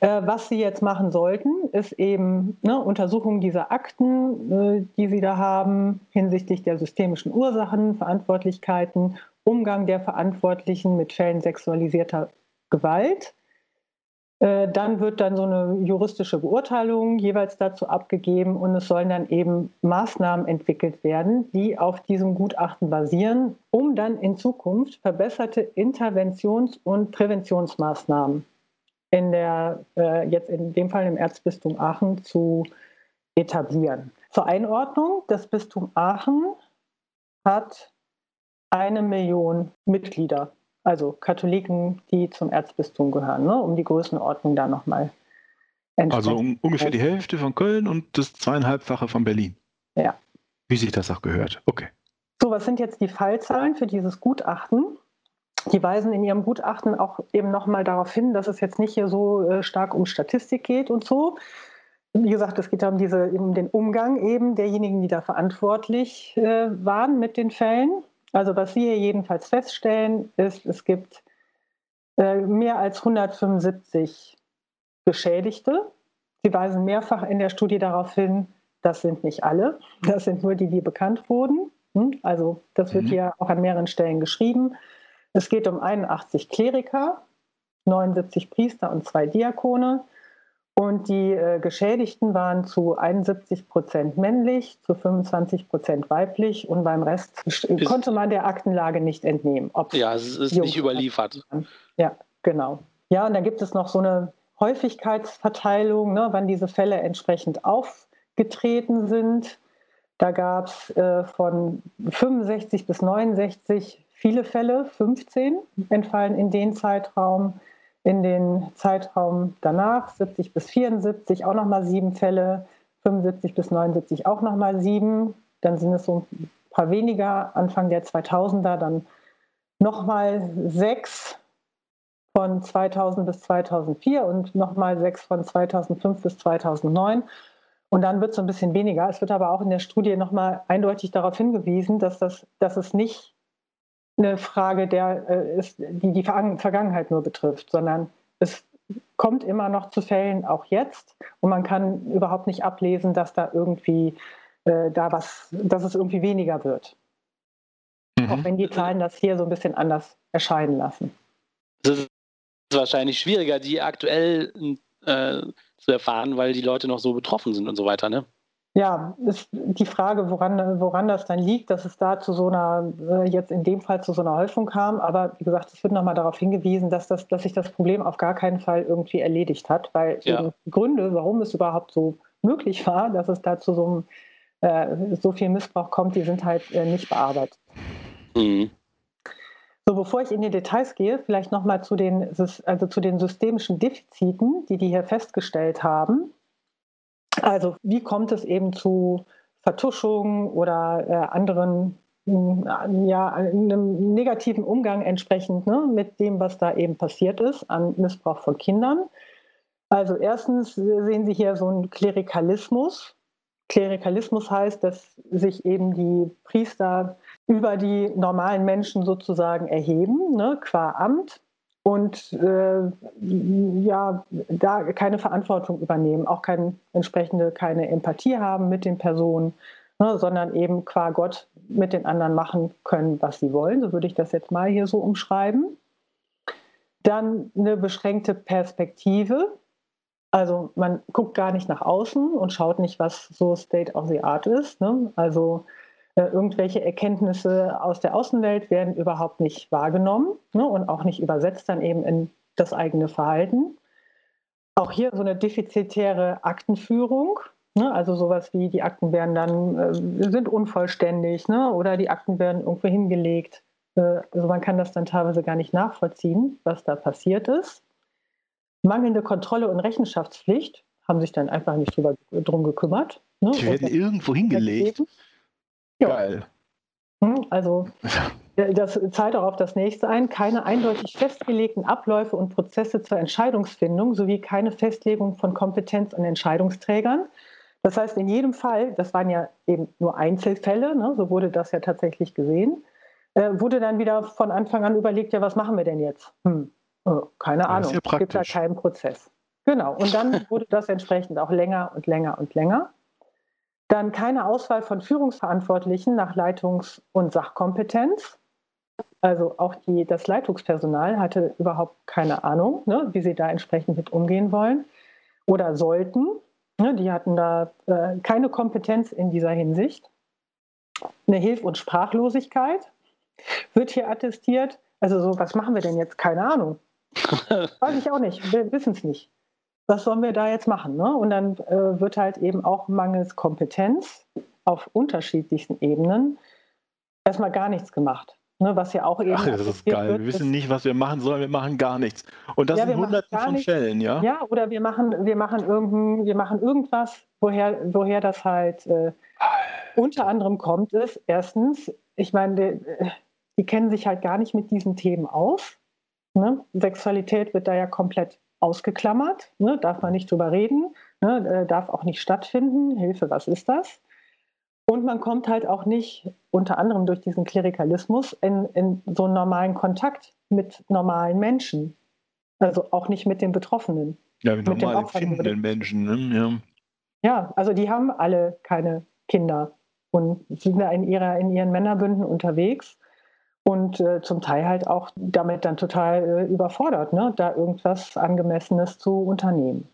Äh, was sie jetzt machen sollten, ist eben ne, Untersuchung dieser Akten, äh, die sie da haben, hinsichtlich der systemischen Ursachen, Verantwortlichkeiten, Umgang der Verantwortlichen mit Fällen sexualisierter Gewalt. Äh, dann wird dann so eine juristische Beurteilung jeweils dazu abgegeben und es sollen dann eben Maßnahmen entwickelt werden, die auf diesem Gutachten basieren, um dann in Zukunft verbesserte Interventions- und Präventionsmaßnahmen in der, äh, jetzt in dem Fall im Erzbistum Aachen zu etablieren. Zur Einordnung, das Bistum Aachen hat eine Million Mitglieder also Katholiken, die zum Erzbistum gehören, ne? um die Größenordnung da nochmal Also um, ungefähr die Hälfte von Köln und das zweieinhalbfache von Berlin. Ja. Wie sich das auch gehört. Okay. So, was sind jetzt die Fallzahlen für dieses Gutachten? Die weisen in ihrem Gutachten auch eben nochmal darauf hin, dass es jetzt nicht hier so äh, stark um Statistik geht und so. Wie gesagt, es geht um, diese, um den Umgang eben derjenigen, die da verantwortlich äh, waren mit den Fällen. Also was wir hier jedenfalls feststellen, ist, es gibt äh, mehr als 175 Geschädigte. Sie weisen mehrfach in der Studie darauf hin, das sind nicht alle, das sind nur die, die bekannt wurden. Hm? Also das wird mhm. hier auch an mehreren Stellen geschrieben. Es geht um 81 Kleriker, 79 Priester und zwei Diakone. Und die äh, Geschädigten waren zu 71 Prozent männlich, zu 25 Prozent weiblich und beim Rest ist, konnte man der Aktenlage nicht entnehmen. ja, es ist nicht überliefert. Ja, genau. Ja, und dann gibt es noch so eine Häufigkeitsverteilung, ne, wann diese Fälle entsprechend aufgetreten sind. Da gab es äh, von 65 bis 69 viele Fälle, 15 entfallen in den Zeitraum in den Zeitraum danach, 70 bis 74, auch nochmal sieben Fälle, 75 bis 79 auch nochmal sieben. Dann sind es so ein paar weniger, Anfang der 2000er dann nochmal sechs von 2000 bis 2004 und nochmal sechs von 2005 bis 2009. Und dann wird es so ein bisschen weniger. Es wird aber auch in der Studie nochmal eindeutig darauf hingewiesen, dass, das, dass es nicht eine Frage, der, äh, ist, die die Vergangenheit nur betrifft, sondern es kommt immer noch zu Fällen, auch jetzt. Und man kann überhaupt nicht ablesen, dass da irgendwie äh, da was, dass es irgendwie weniger wird. Mhm. Auch wenn die Zahlen das hier so ein bisschen anders erscheinen lassen. Es ist wahrscheinlich schwieriger, die aktuell äh, zu erfahren, weil die Leute noch so betroffen sind und so weiter, ne? Ja, ist die Frage, woran, woran das dann liegt, dass es da zu so einer, äh, jetzt in dem Fall zu so einer Häufung kam. Aber wie gesagt, es wird nochmal darauf hingewiesen, dass, das, dass sich das Problem auf gar keinen Fall irgendwie erledigt hat, weil ja. Gründe, warum es überhaupt so möglich war, dass es da zu so, einem, äh, so viel Missbrauch kommt, die sind halt äh, nicht bearbeitet. Mhm. So, bevor ich in die Details gehe, vielleicht nochmal zu den, also zu den systemischen Defiziten, die die hier festgestellt haben. Also wie kommt es eben zu Vertuschungen oder äh, anderen hm, ja, einem negativen Umgang entsprechend ne, mit dem, was da eben passiert ist an Missbrauch von Kindern. Also erstens sehen Sie hier so einen Klerikalismus. Klerikalismus heißt, dass sich eben die Priester über die normalen Menschen sozusagen erheben, ne, qua Amt und äh, ja, da keine Verantwortung übernehmen, auch kein, entsprechende keine Empathie haben mit den Personen, ne, sondern eben qua Gott mit den anderen machen können, was sie wollen. So würde ich das jetzt mal hier so umschreiben. Dann eine beschränkte Perspektive. Also man guckt gar nicht nach außen und schaut nicht, was so State of the Art ist. Ne? Also irgendwelche Erkenntnisse aus der Außenwelt werden überhaupt nicht wahrgenommen ne, und auch nicht übersetzt dann eben in das eigene Verhalten. Auch hier so eine defizitäre Aktenführung, ne, also sowas wie die Akten werden dann äh, sind unvollständig ne, oder die Akten werden irgendwo hingelegt. Äh, also man kann das dann teilweise gar nicht nachvollziehen, was da passiert ist. Mangelnde Kontrolle und Rechenschaftspflicht haben sich dann einfach nicht drüber, drum gekümmert. Ne, die werden irgendwo hingelegt. Ja. Geil. Hm, also das zahlt auch auf das nächste ein. Keine eindeutig festgelegten Abläufe und Prozesse zur Entscheidungsfindung sowie keine Festlegung von Kompetenz an Entscheidungsträgern. Das heißt, in jedem Fall, das waren ja eben nur Einzelfälle, ne, so wurde das ja tatsächlich gesehen, äh, wurde dann wieder von Anfang an überlegt, ja, was machen wir denn jetzt? Hm, oh, keine Ahnung, es ja gibt da keinen Prozess. Genau, und dann wurde das entsprechend auch länger und länger und länger. Dann keine Auswahl von Führungsverantwortlichen nach Leitungs- und Sachkompetenz. Also auch die, das Leitungspersonal hatte überhaupt keine Ahnung, ne, wie sie da entsprechend mit umgehen wollen oder sollten. Ne, die hatten da äh, keine Kompetenz in dieser Hinsicht. Eine Hilf- und Sprachlosigkeit wird hier attestiert. Also so, was machen wir denn jetzt? Keine Ahnung. Weiß ich auch nicht. Wir wissen es nicht. Was sollen wir da jetzt machen? Ne? Und dann äh, wird halt eben auch mangels Kompetenz auf unterschiedlichsten Ebenen erstmal gar nichts gemacht. Ne, was ja auch eben. Ach, das ist geil. Wird, wir wissen nicht, was wir machen sollen, wir machen gar nichts. Und das ja, in hunderten von Fällen, ja? Ja, oder wir machen, wir machen, irgendein, wir machen irgendwas, woher, woher das halt äh, unter anderem kommt, ist erstens, ich meine, die, die, kennen sich halt gar nicht mit diesen Themen aus. Ne? Sexualität wird da ja komplett ausgeklammert, ne? darf man nicht drüber reden, ne? Äh, darf auch nicht stattfinden. Hilfe, was ist das? Und man kommt halt auch nicht, unter anderem durch diesen Klerikalismus, in, in so einen normalen Kontakt mit normalen Menschen. Also auch nicht mit den Betroffenen. Ja, mit, normal empfindenden Menschen. Ne? Ja. ja, also die haben alle keine Kinder und sind da in, ihrer, in ihren Männerbünden unterwegs und äh, zum Teil halt auch damit dann total äh, überfordert, ne? da irgendwas Angemessenes zu unternehmen.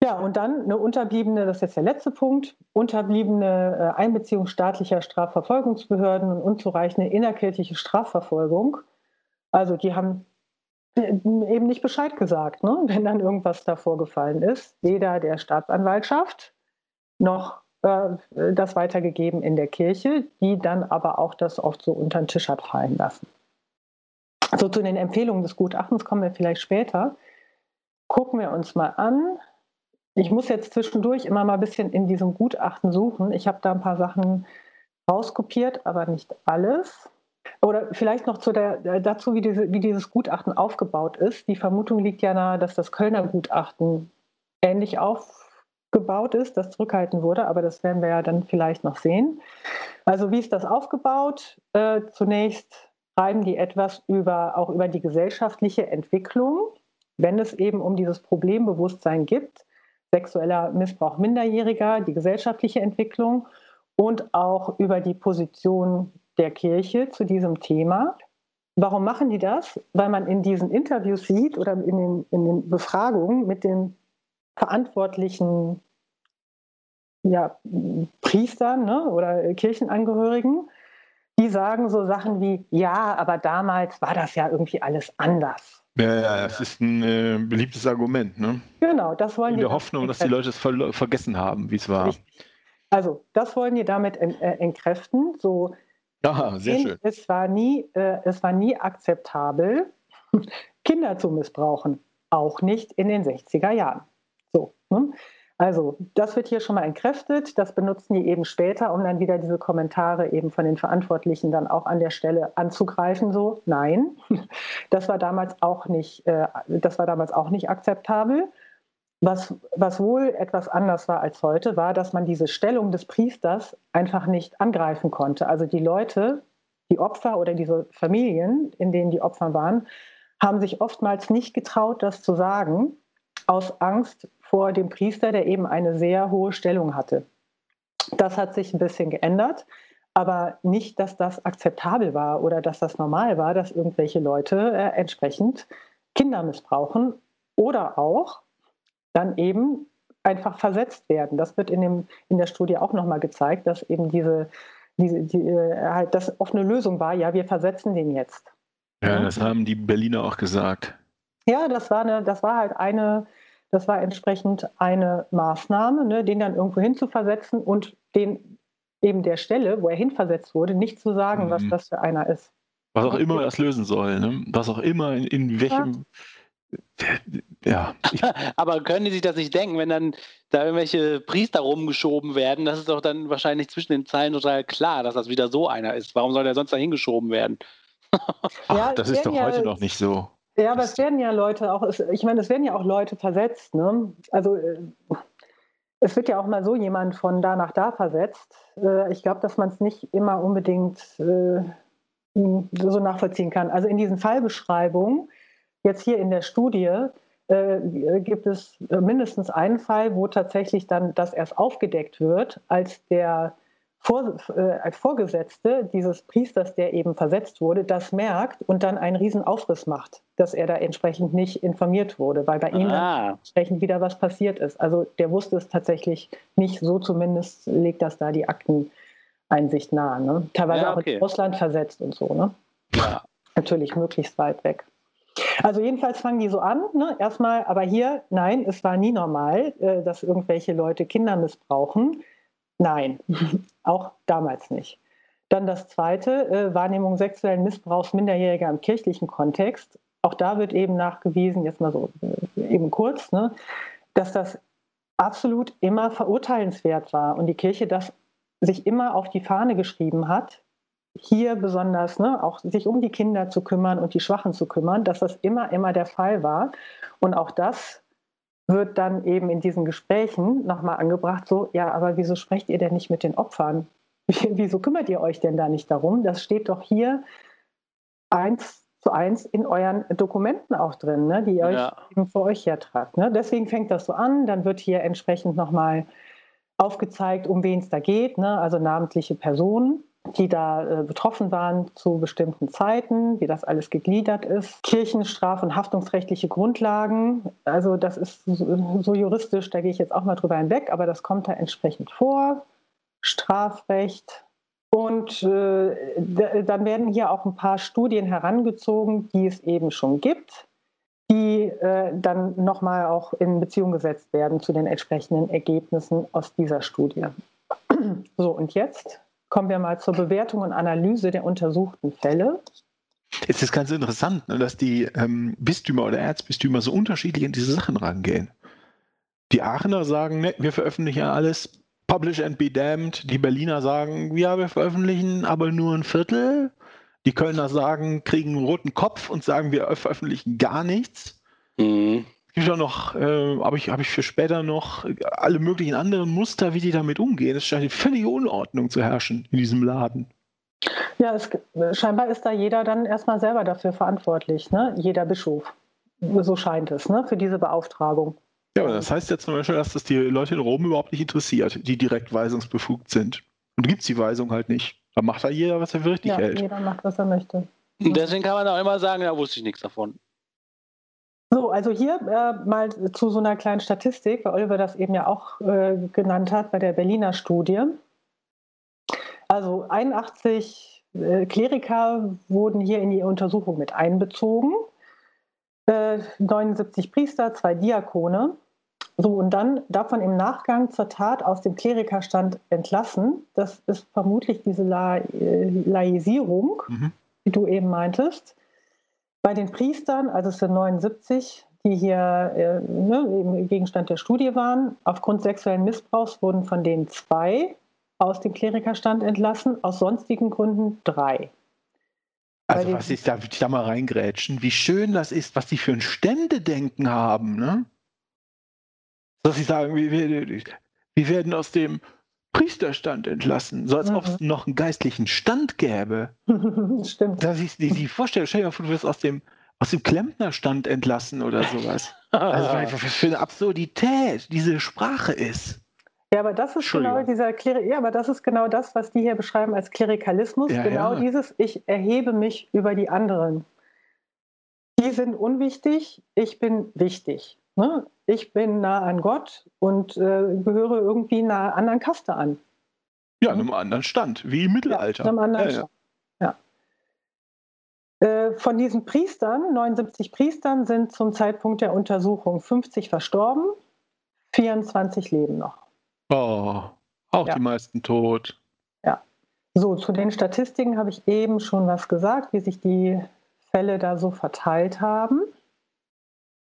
Ja, und dann eine unterbliebene, das ist jetzt der letzte Punkt, unterbliebene äh, Einbeziehung staatlicher Strafverfolgungsbehörden und unzureichende innerkirchliche Strafverfolgung. Also die haben äh, eben nicht Bescheid gesagt, ne? wenn dann irgendwas da vorgefallen ist. Weder der Staatsanwaltschaft noch äh, das weitergegeben in der Kirche, die dann aber auch das oft so unter den Tisch hat fallen lassen. So zu den Empfehlungen des Gutachtens kommen wir vielleicht später. Gucken wir uns mal an, ich muss jetzt zwischendurch immer mal ein bisschen in diesem Gutachten suchen. Ich habe da ein paar Sachen rauskopiert, aber nicht alles. Oder vielleicht noch der, äh, dazu, wie, diese, wie dieses Gutachten aufgebaut ist. Die Vermutung liegt ja nahe, dass das Kölner Gutachten ähnlich aufgebaut ist, das zurückhalten wurde, aber das werden wir ja dann vielleicht noch sehen. Also wie ist das aufgebaut? Äh, zunächst schreiben die etwas über, auch über die gesellschaftliche Entwicklung, wenn es eben um dieses Problembewusstsein gibt sexueller Missbrauch Minderjähriger, die gesellschaftliche Entwicklung und auch über die Position der Kirche zu diesem Thema. Warum machen die das? Weil man in diesen Interviews sieht oder in den, in den Befragungen mit den verantwortlichen ja, Priestern ne, oder Kirchenangehörigen, die sagen so Sachen wie, ja, aber damals war das ja irgendwie alles anders. Ja, ja, das ist ein äh, beliebtes Argument. Ne? Genau, das wollen In die. In der Hoffnung, dass die Leute es ver vergessen haben, wie es war. Also, das wollen die damit äh, entkräften. So, Aha, sehr schön. Es war, nie, äh, es war nie akzeptabel, Kinder zu missbrauchen. Auch nicht in den 60er Jahren. Ne? Also, das wird hier schon mal entkräftet. Das benutzen die eben später, um dann wieder diese Kommentare eben von den Verantwortlichen dann auch an der Stelle anzugreifen. So, nein, das war damals auch nicht, äh, das war damals auch nicht akzeptabel. Was, was wohl etwas anders war als heute, war, dass man diese Stellung des Priesters einfach nicht angreifen konnte. Also die Leute, die Opfer oder diese Familien, in denen die Opfer waren, haben sich oftmals nicht getraut, das zu sagen, aus Angst vor dem Priester, der eben eine sehr hohe Stellung hatte. Das hat sich ein bisschen geändert, aber nicht, dass das akzeptabel war oder dass das normal war, dass irgendwelche Leute äh, entsprechend Kinder missbrauchen oder auch dann eben einfach versetzt werden. Das wird in, dem, in der Studie auch nochmal gezeigt, dass eben diese, diese die, äh, halt das oft eine Lösung war, ja, wir versetzen den jetzt. Ja, das haben die Berliner auch gesagt. Ja, das war, eine, das war halt eine, das war entsprechend eine Maßnahme, ne, den dann irgendwo hinzuversetzen und den eben der Stelle, wo er hinversetzt wurde, nicht zu sagen, mhm. was das für einer ist. Was auch immer das lösen soll, ne? was auch immer, in, in welchem. Ja. ja. Aber können die sich das nicht denken, wenn dann da irgendwelche Priester rumgeschoben werden? Das ist doch dann wahrscheinlich zwischen den Zeilen total klar, dass das wieder so einer ist. Warum soll der sonst da hingeschoben werden? Ach, ja, das ist doch ja, heute noch nicht so. Ja, aber es werden ja Leute auch, ich meine, es werden ja auch Leute versetzt. Ne? Also äh, es wird ja auch mal so jemand von da nach da versetzt. Äh, ich glaube, dass man es nicht immer unbedingt äh, so nachvollziehen kann. Also in diesen Fallbeschreibungen, jetzt hier in der Studie, gibt es mindestens einen Fall, wo tatsächlich dann das erst aufgedeckt wird, als der vor, äh, als Vorgesetzte dieses Priesters, der eben versetzt wurde, das merkt und dann einen riesen Aufriss macht, dass er da entsprechend nicht informiert wurde, weil bei ihm Ah. entsprechend wieder was passiert ist. Also der wusste es tatsächlich nicht, so zumindest legt das da die Akteneinsicht nahe. Ne? Teilweise Ja, auch okay. ins Ausland versetzt und so. Ne? Ja. Natürlich möglichst weit weg. Also jedenfalls fangen die so an, ne? erstmal, aber hier, nein, es war nie normal, äh, dass irgendwelche Leute Kinder missbrauchen. Nein, auch damals nicht. Dann das zweite, äh, Wahrnehmung sexuellen Missbrauchs Minderjähriger im kirchlichen Kontext. Auch da wird eben nachgewiesen, jetzt mal so äh, eben kurz, ne, dass das absolut immer verurteilenswert war und die Kirche das sich immer auf die Fahne geschrieben hat, hier besonders ne, auch sich um die Kinder zu kümmern und die Schwachen zu kümmern, dass das immer, immer der Fall war. Und auch das wird dann eben in diesen Gesprächen nochmal angebracht, so, ja, aber wieso sprecht ihr denn nicht mit den Opfern? Wieso kümmert ihr euch denn da nicht darum? Das steht doch hier eins zu eins in euren Dokumenten auch drin, ne, die ihr euch Ja. eben vor euch hertragt. Ne? Deswegen fängt das so an, dann wird hier entsprechend nochmal aufgezeigt, um wen es da geht, ne? also namentliche Personen, die da äh, betroffen waren zu bestimmten Zeiten, wie das alles gegliedert ist, Kirchenstraf- und haftungsrechtliche Grundlagen. Also das ist so, so juristisch, da gehe ich jetzt auch mal drüber hinweg, aber das kommt da entsprechend vor. Strafrecht. Und äh, dann werden hier auch ein paar Studien herangezogen, die es eben schon gibt, die äh, dann nochmal auch in Beziehung gesetzt werden zu den entsprechenden Ergebnissen aus dieser Studie. So, und jetzt kommen wir mal zur Bewertung und Analyse der untersuchten Fälle. Es ist ganz interessant, ne, dass die ähm, Bistümer oder Erzbistümer so unterschiedlich in diese Sachen rangehen. Die Aachener sagen, ne, wir veröffentlichen alles, publish and be damned. Die Berliner sagen, ja, wir veröffentlichen aber nur ein Viertel. Die Kölner sagen, kriegen einen roten Kopf und sagen, wir veröffentlichen gar nichts. Mhm. Es gibt auch noch, äh, habe ich, hab ich für später noch äh, alle möglichen anderen Muster, wie die damit umgehen. Es scheint eine völlige Unordnung zu herrschen in diesem Laden. Ja, es, scheinbar ist da jeder dann erstmal selber dafür verantwortlich, ne? jeder Bischof. So scheint es, ne? für diese Beauftragung. Ja, aber das heißt ja zum Beispiel, dass das die Leute in Rom überhaupt nicht interessiert, die direkt weisungsbefugt sind. Und gibt es die Weisung halt nicht. Da macht da jeder, was er für richtig Ja, hält. jeder macht, was er möchte. Und deswegen kann man auch immer sagen, da wusste ich nichts davon. So, also hier äh, mal zu so einer kleinen Statistik, weil Oliver das eben ja auch äh, genannt hat bei der Berliner Studie. Also 81 äh, Kleriker wurden hier in die Untersuchung mit einbezogen, äh, 79 Priester, zwei Diakone. So, und dann davon im Nachgang zur Tat aus dem Klerikerstand entlassen. Das ist vermutlich diese La äh, Laisierung, Mhm. die du eben meintest. Bei den Priestern, also es sind 79, die hier äh, ne, Gegenstand der Studie waren, aufgrund sexuellen Missbrauchs wurden von denen zwei aus dem Klerikerstand entlassen, aus sonstigen Gründen drei. Also was ich da, ich da mal reingrätschen, wie schön das ist, was die für ein Ständedenken haben, ne? Dass sie sagen, wir, wir, wir werden aus dem Priesterstand entlassen, so als Mhm. ob es noch einen geistlichen Stand gäbe. Stimmt. Dass ich die, die Vorstellung, stell dir mal vor, du wirst aus dem, aus dem Klempnerstand entlassen oder sowas. Also was für eine Absurdität diese Sprache ist. Ja, aber das ist genau dieser Kleri ja, aber das ist genau das, was die hier beschreiben als Klerikalismus. Ja, genau ja. dieses, ich erhebe mich über die anderen. Die sind unwichtig, ich bin wichtig. Ne? Ich bin nah an Gott und äh, gehöre irgendwie einer anderen Kaste an. Ja, einem anderen Stand, wie im Mittelalter. Ja, einem anderen ja, ja. Stand. Ja. Äh, Von diesen Priestern, 79 Priestern, sind zum Zeitpunkt der Untersuchung 50 verstorben, 24 leben noch. Oh, auch Ja. die meisten tot. So, zu den Statistiken habe ich eben schon was gesagt, wie sich die Fälle da so verteilt haben.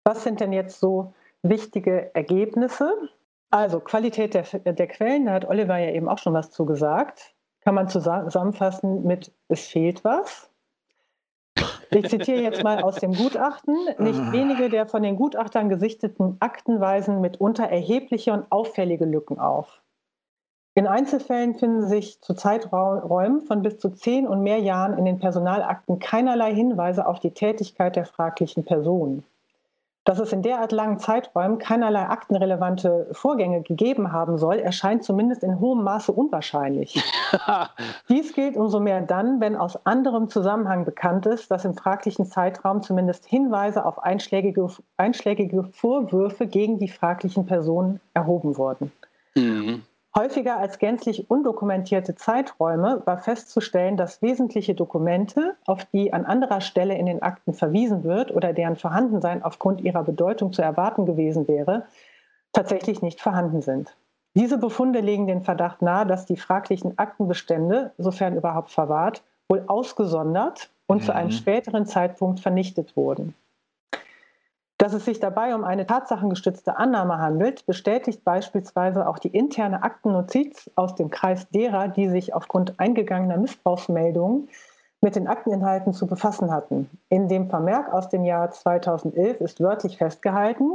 Was sind denn jetzt so wichtige Ergebnisse? Also Qualität der, der Quellen, da hat Oliver ja eben auch schon was zu gesagt. Kann man zusa- zusammenfassen mit, es fehlt was. Ich zitiere jetzt mal aus dem Gutachten. Nicht wenige der von den Gutachtern gesichteten Akten weisen mitunter erhebliche und auffällige Lücken auf. In Einzelfällen finden sich zu Zeiträumen von bis zu zehn und mehr Jahren in den Personalakten keinerlei Hinweise auf die Tätigkeit der fraglichen Personen. Dass es in derart langen Zeiträumen keinerlei aktenrelevante Vorgänge gegeben haben soll, erscheint zumindest in hohem Maße unwahrscheinlich. Dies gilt umso mehr dann, wenn aus anderem Zusammenhang bekannt ist, dass im fraglichen Zeitraum zumindest Hinweise auf einschlägige, einschlägige Vorwürfe gegen die fraglichen Personen erhoben wurden. Mhm. Häufiger als gänzlich undokumentierte Zeiträume war festzustellen, dass wesentliche Dokumente, auf die an anderer Stelle in den Akten verwiesen wird oder deren Vorhandensein aufgrund ihrer Bedeutung zu erwarten gewesen wäre, tatsächlich nicht vorhanden sind. Diese Befunde legen den Verdacht nahe, dass die fraglichen Aktenbestände, sofern überhaupt verwahrt, wohl ausgesondert und mhm. zu einem mhm. späteren Zeitpunkt vernichtet wurden. Dass es sich dabei um eine tatsachengestützte Annahme handelt, bestätigt beispielsweise auch die interne Aktennotiz aus dem Kreis derer, die sich aufgrund eingegangener Missbrauchsmeldungen mit den Akteninhalten zu befassen hatten. In dem Vermerk aus dem Jahr 2011 ist wörtlich festgehalten,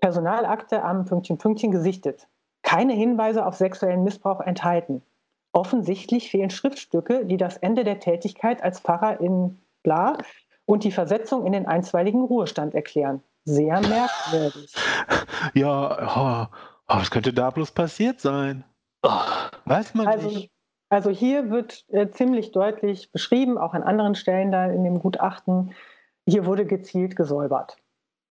Personalakte am Pünktchen Pünktchen gesichtet. Keine Hinweise auf sexuellen Missbrauch enthalten. Offensichtlich fehlen Schriftstücke, die das Ende der Tätigkeit als Pfarrer in Bla und die Versetzung in den einstweiligen Ruhestand erklären. Sehr merkwürdig. Ja, oh, was könnte da bloß passiert sein? Oh, weiß man also, nicht. Also hier wird äh, ziemlich deutlich beschrieben, auch an anderen Stellen da in dem Gutachten, hier wurde gezielt gesäubert.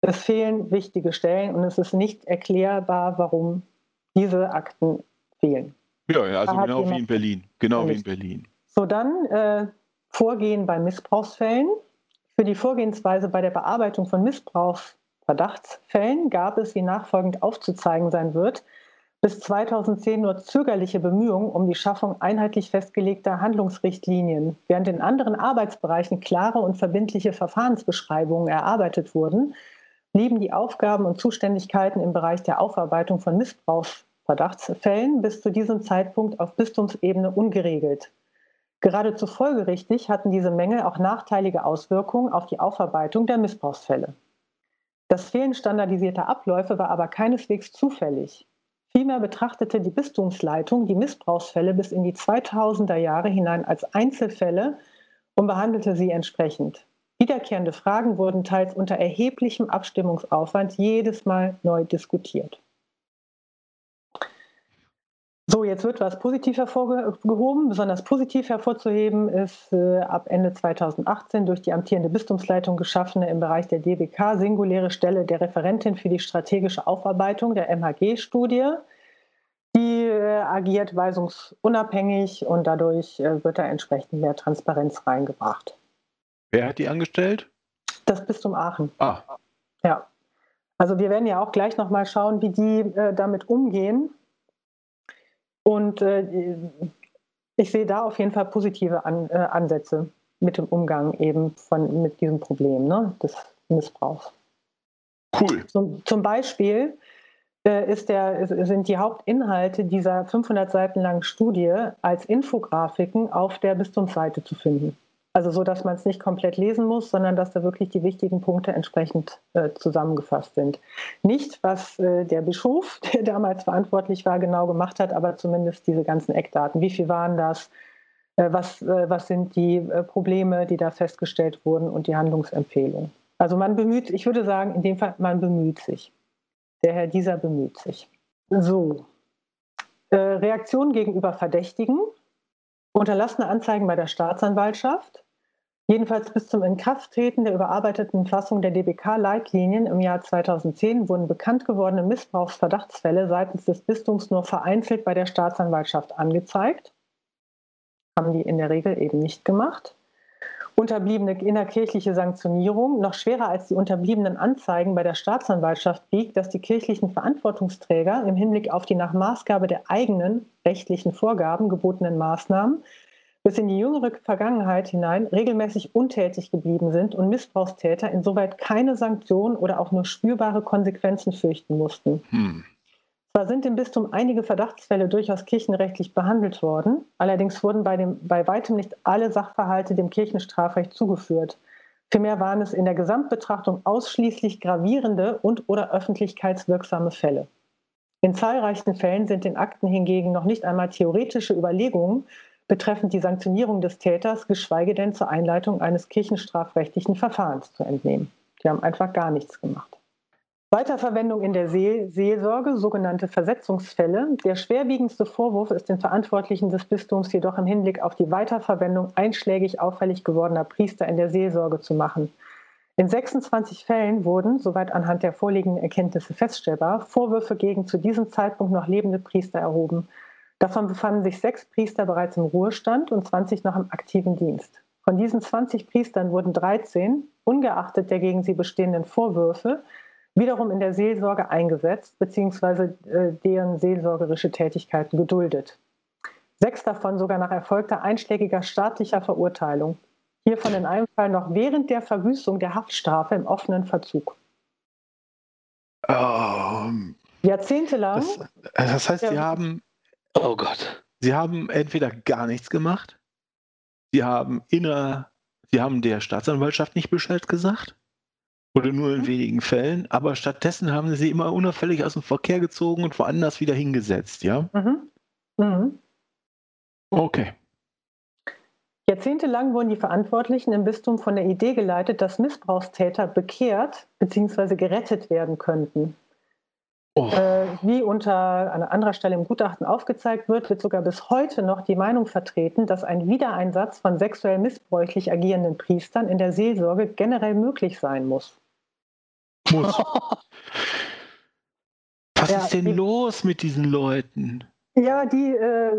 Es fehlen wichtige Stellen und es ist nicht erklärbar, warum diese Akten fehlen. Ja, also genau wie in Berlin. Genau wie in Berlin. So, dann äh, Vorgehen bei Missbrauchsfällen. Für die Vorgehensweise bei der Bearbeitung von Missbrauchsverdachtsfällen gab es, wie nachfolgend aufzuzeigen sein wird, bis 2010 nur zögerliche Bemühungen um die Schaffung einheitlich festgelegter Handlungsrichtlinien. Während in anderen Arbeitsbereichen klare und verbindliche Verfahrensbeschreibungen erarbeitet wurden, blieben die Aufgaben und Zuständigkeiten im Bereich der Aufarbeitung von Missbrauchsverdachtsfällen bis zu diesem Zeitpunkt auf Bistumsebene ungeregelt. Geradezu folgerichtig hatten diese Mängel auch nachteilige Auswirkungen auf die Aufarbeitung der Missbrauchsfälle. Das Fehlen standardisierter Abläufe war aber keineswegs zufällig. Vielmehr betrachtete die Bistumsleitung die Missbrauchsfälle bis in die 2000er Jahre hinein als Einzelfälle und behandelte sie entsprechend. Wiederkehrende Fragen wurden teils unter erheblichem Abstimmungsaufwand jedes Mal neu diskutiert. So, jetzt wird was positiv hervorgehoben. Besonders positiv hervorzuheben ist äh, ab Ende 2018 durch die amtierende Bistumsleitung geschaffene im Bereich der DBK singuläre Stelle der Referentin für die strategische Aufarbeitung der MHG-Studie. Die äh, agiert weisungsunabhängig und dadurch äh, wird da entsprechend mehr Transparenz reingebracht. Wer hat die angestellt? Das Bistum Aachen. Ah. Ja. Also wir werden ja auch gleich nochmal schauen, wie die äh, damit umgehen. Und äh, ich sehe da auf jeden Fall positive An, äh, Ansätze mit dem Umgang eben von, mit diesem Problem ne, des Missbrauchs. Cool. Zum, zum Beispiel äh, ist der, sind die Hauptinhalte dieser 500 Seiten langen Studie als Infografiken auf der Bistumsseite zu finden. Also so, dass man es nicht komplett lesen muss, sondern dass da wirklich die wichtigen Punkte entsprechend äh, zusammengefasst sind. Nicht, was äh, der Bischof, der damals verantwortlich war, genau gemacht hat, aber zumindest diese ganzen Eckdaten. Wie viel waren das? Äh, was, äh, was sind die äh, Probleme, die da festgestellt wurden und die Handlungsempfehlungen? Also man bemüht, ich würde sagen, in dem Fall, man bemüht sich. Der Herr dieser bemüht sich. So. Äh, Reaktion gegenüber Verdächtigen. Unterlassene Anzeigen bei der Staatsanwaltschaft. Jedenfalls bis zum Inkrafttreten der überarbeiteten Fassung der DBK-Leitlinien im Jahr 2010 wurden bekannt gewordene Missbrauchsverdachtsfälle seitens des Bistums nur vereinzelt bei der Staatsanwaltschaft angezeigt. Haben die in der Regel eben nicht gemacht. Unterbliebene innerkirchliche Sanktionierung. Noch schwerer als die unterbliebenen Anzeigen bei der Staatsanwaltschaft wiegt, dass die kirchlichen Verantwortungsträger im Hinblick auf die nach Maßgabe der eigenen rechtlichen Vorgaben gebotenen Maßnahmen bis in die jüngere Vergangenheit hinein regelmäßig untätig geblieben sind und Missbrauchstäter insoweit keine Sanktionen oder auch nur spürbare Konsequenzen fürchten mussten. Hm. Zwar sind im Bistum einige Verdachtsfälle durchaus kirchenrechtlich behandelt worden, allerdings wurden bei, dem, bei weitem nicht alle Sachverhalte dem Kirchenstrafrecht zugeführt. Vielmehr waren es in der Gesamtbetrachtung ausschließlich gravierende und oder öffentlichkeitswirksame Fälle. In zahlreichen Fällen sind den Akten hingegen noch nicht einmal theoretische Überlegungen betreffend die Sanktionierung des Täters, geschweige denn zur Einleitung eines kirchenstrafrechtlichen Verfahrens zu entnehmen. Die haben einfach gar nichts gemacht. Weiterverwendung in der Seel Seelsorge, sogenannte Versetzungsfälle. Der schwerwiegendste Vorwurf ist den Verantwortlichen des Bistums jedoch im Hinblick auf die Weiterverwendung einschlägig auffällig gewordener Priester in der Seelsorge zu machen. In 26 Fällen wurden, soweit anhand der vorliegenden Erkenntnisse feststellbar, Vorwürfe gegen zu diesem Zeitpunkt noch lebende Priester erhoben. Davon befanden sich sechs Priester bereits im Ruhestand und 20 noch im aktiven Dienst. Von diesen 20 Priestern wurden 13, ungeachtet der gegen sie bestehenden Vorwürfe, wiederum in der Seelsorge eingesetzt bzw. Äh, deren seelsorgerische Tätigkeiten geduldet. Sechs davon sogar nach erfolgter einschlägiger staatlicher Verurteilung. Hiervon in einem Fall noch während der Verwüstung der Haftstrafe im offenen Verzug. Um, Jahrzehntelang. Das, das heißt, Sie haben. Oh Gott. Sie haben entweder gar nichts gemacht, Sie haben inner, Sie haben der Staatsanwaltschaft nicht Bescheid gesagt oder nur in mhm. wenigen Fällen, aber stattdessen haben sie immer unauffällig aus dem Verkehr gezogen und woanders wieder hingesetzt, ja? Mhm. Mhm. Okay. Jahrzehntelang wurden die Verantwortlichen im Bistum von der Idee geleitet, dass Missbrauchstäter bekehrt bzw. gerettet werden könnten. Oh. Äh, wie unter an anderer Stelle im Gutachten aufgezeigt wird, wird sogar bis heute noch die Meinung vertreten, dass ein Wiedereinsatz von sexuell missbräuchlich agierenden Priestern in der Seelsorge generell möglich sein muss. Muss. Was ja, ist denn die, los mit diesen Leuten? Ja, die, äh,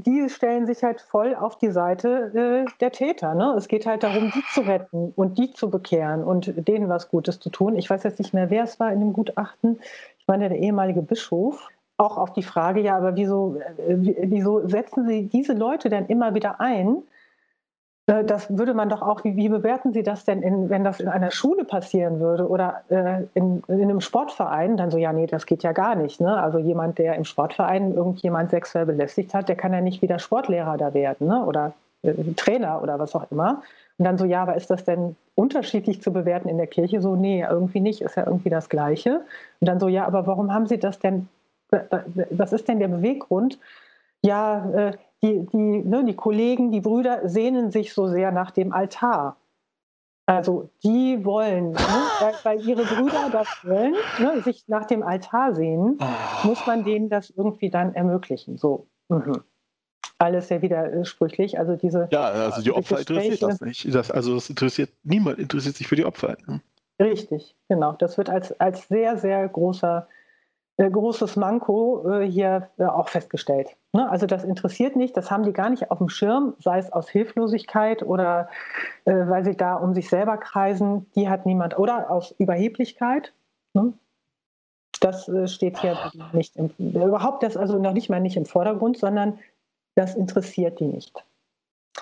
die stellen sich halt voll auf die Seite äh, der Täter. Ne? Es geht halt darum, die zu retten und die zu bekehren und denen was Gutes zu tun. Ich weiß jetzt nicht mehr, wer es war in dem Gutachten. Ich meine, der ehemalige Bischof. Auch auf die Frage, ja, aber wieso, äh, wieso setzen Sie diese Leute denn immer wieder ein? Äh, das würde man doch auch, wie, wie bewerten Sie das denn, in, wenn das in einer Schule passieren würde oder äh, in, in, einem Sportverein? Dann so, ja, nee, das geht ja gar nicht. Ne? Also jemand, der im Sportverein irgendjemand sexuell belästigt hat, der kann ja nicht wieder Sportlehrer da werden ne? oder äh, Trainer oder was auch immer. Und dann so, ja, aber ist das denn unterschiedlich zu bewerten in der Kirche? So, nee, irgendwie nicht, ist ja irgendwie das Gleiche. Und dann so, ja, aber warum haben Sie das denn, was ist denn der Beweggrund? Ja, äh, die, die, ne, die Kollegen, die Brüder sehnen sich so sehr nach dem Altar. Also die wollen, ne, weil, weil, ihre Brüder das wollen, ne, sich nach dem Altar sehnen, oh. muss man denen das irgendwie dann ermöglichen. So. Mhm. Alles sehr widersprüchlich. Also diese. Ja, also die Opfer interessiert das nicht. Das, also das interessiert, niemand interessiert sich für die Opfer. Ne? Richtig, genau. Das wird als, als sehr, sehr großer großes Manko äh, hier äh, auch festgestellt. Ne? Also das interessiert nicht, das haben die gar nicht auf dem Schirm, sei es aus Hilflosigkeit oder weil sie da um sich selber kreisen, die hat niemand, oder aus Überheblichkeit. Ne? Das steht hier nicht im, überhaupt das also noch nicht mal nicht im Vordergrund, sondern das interessiert die nicht.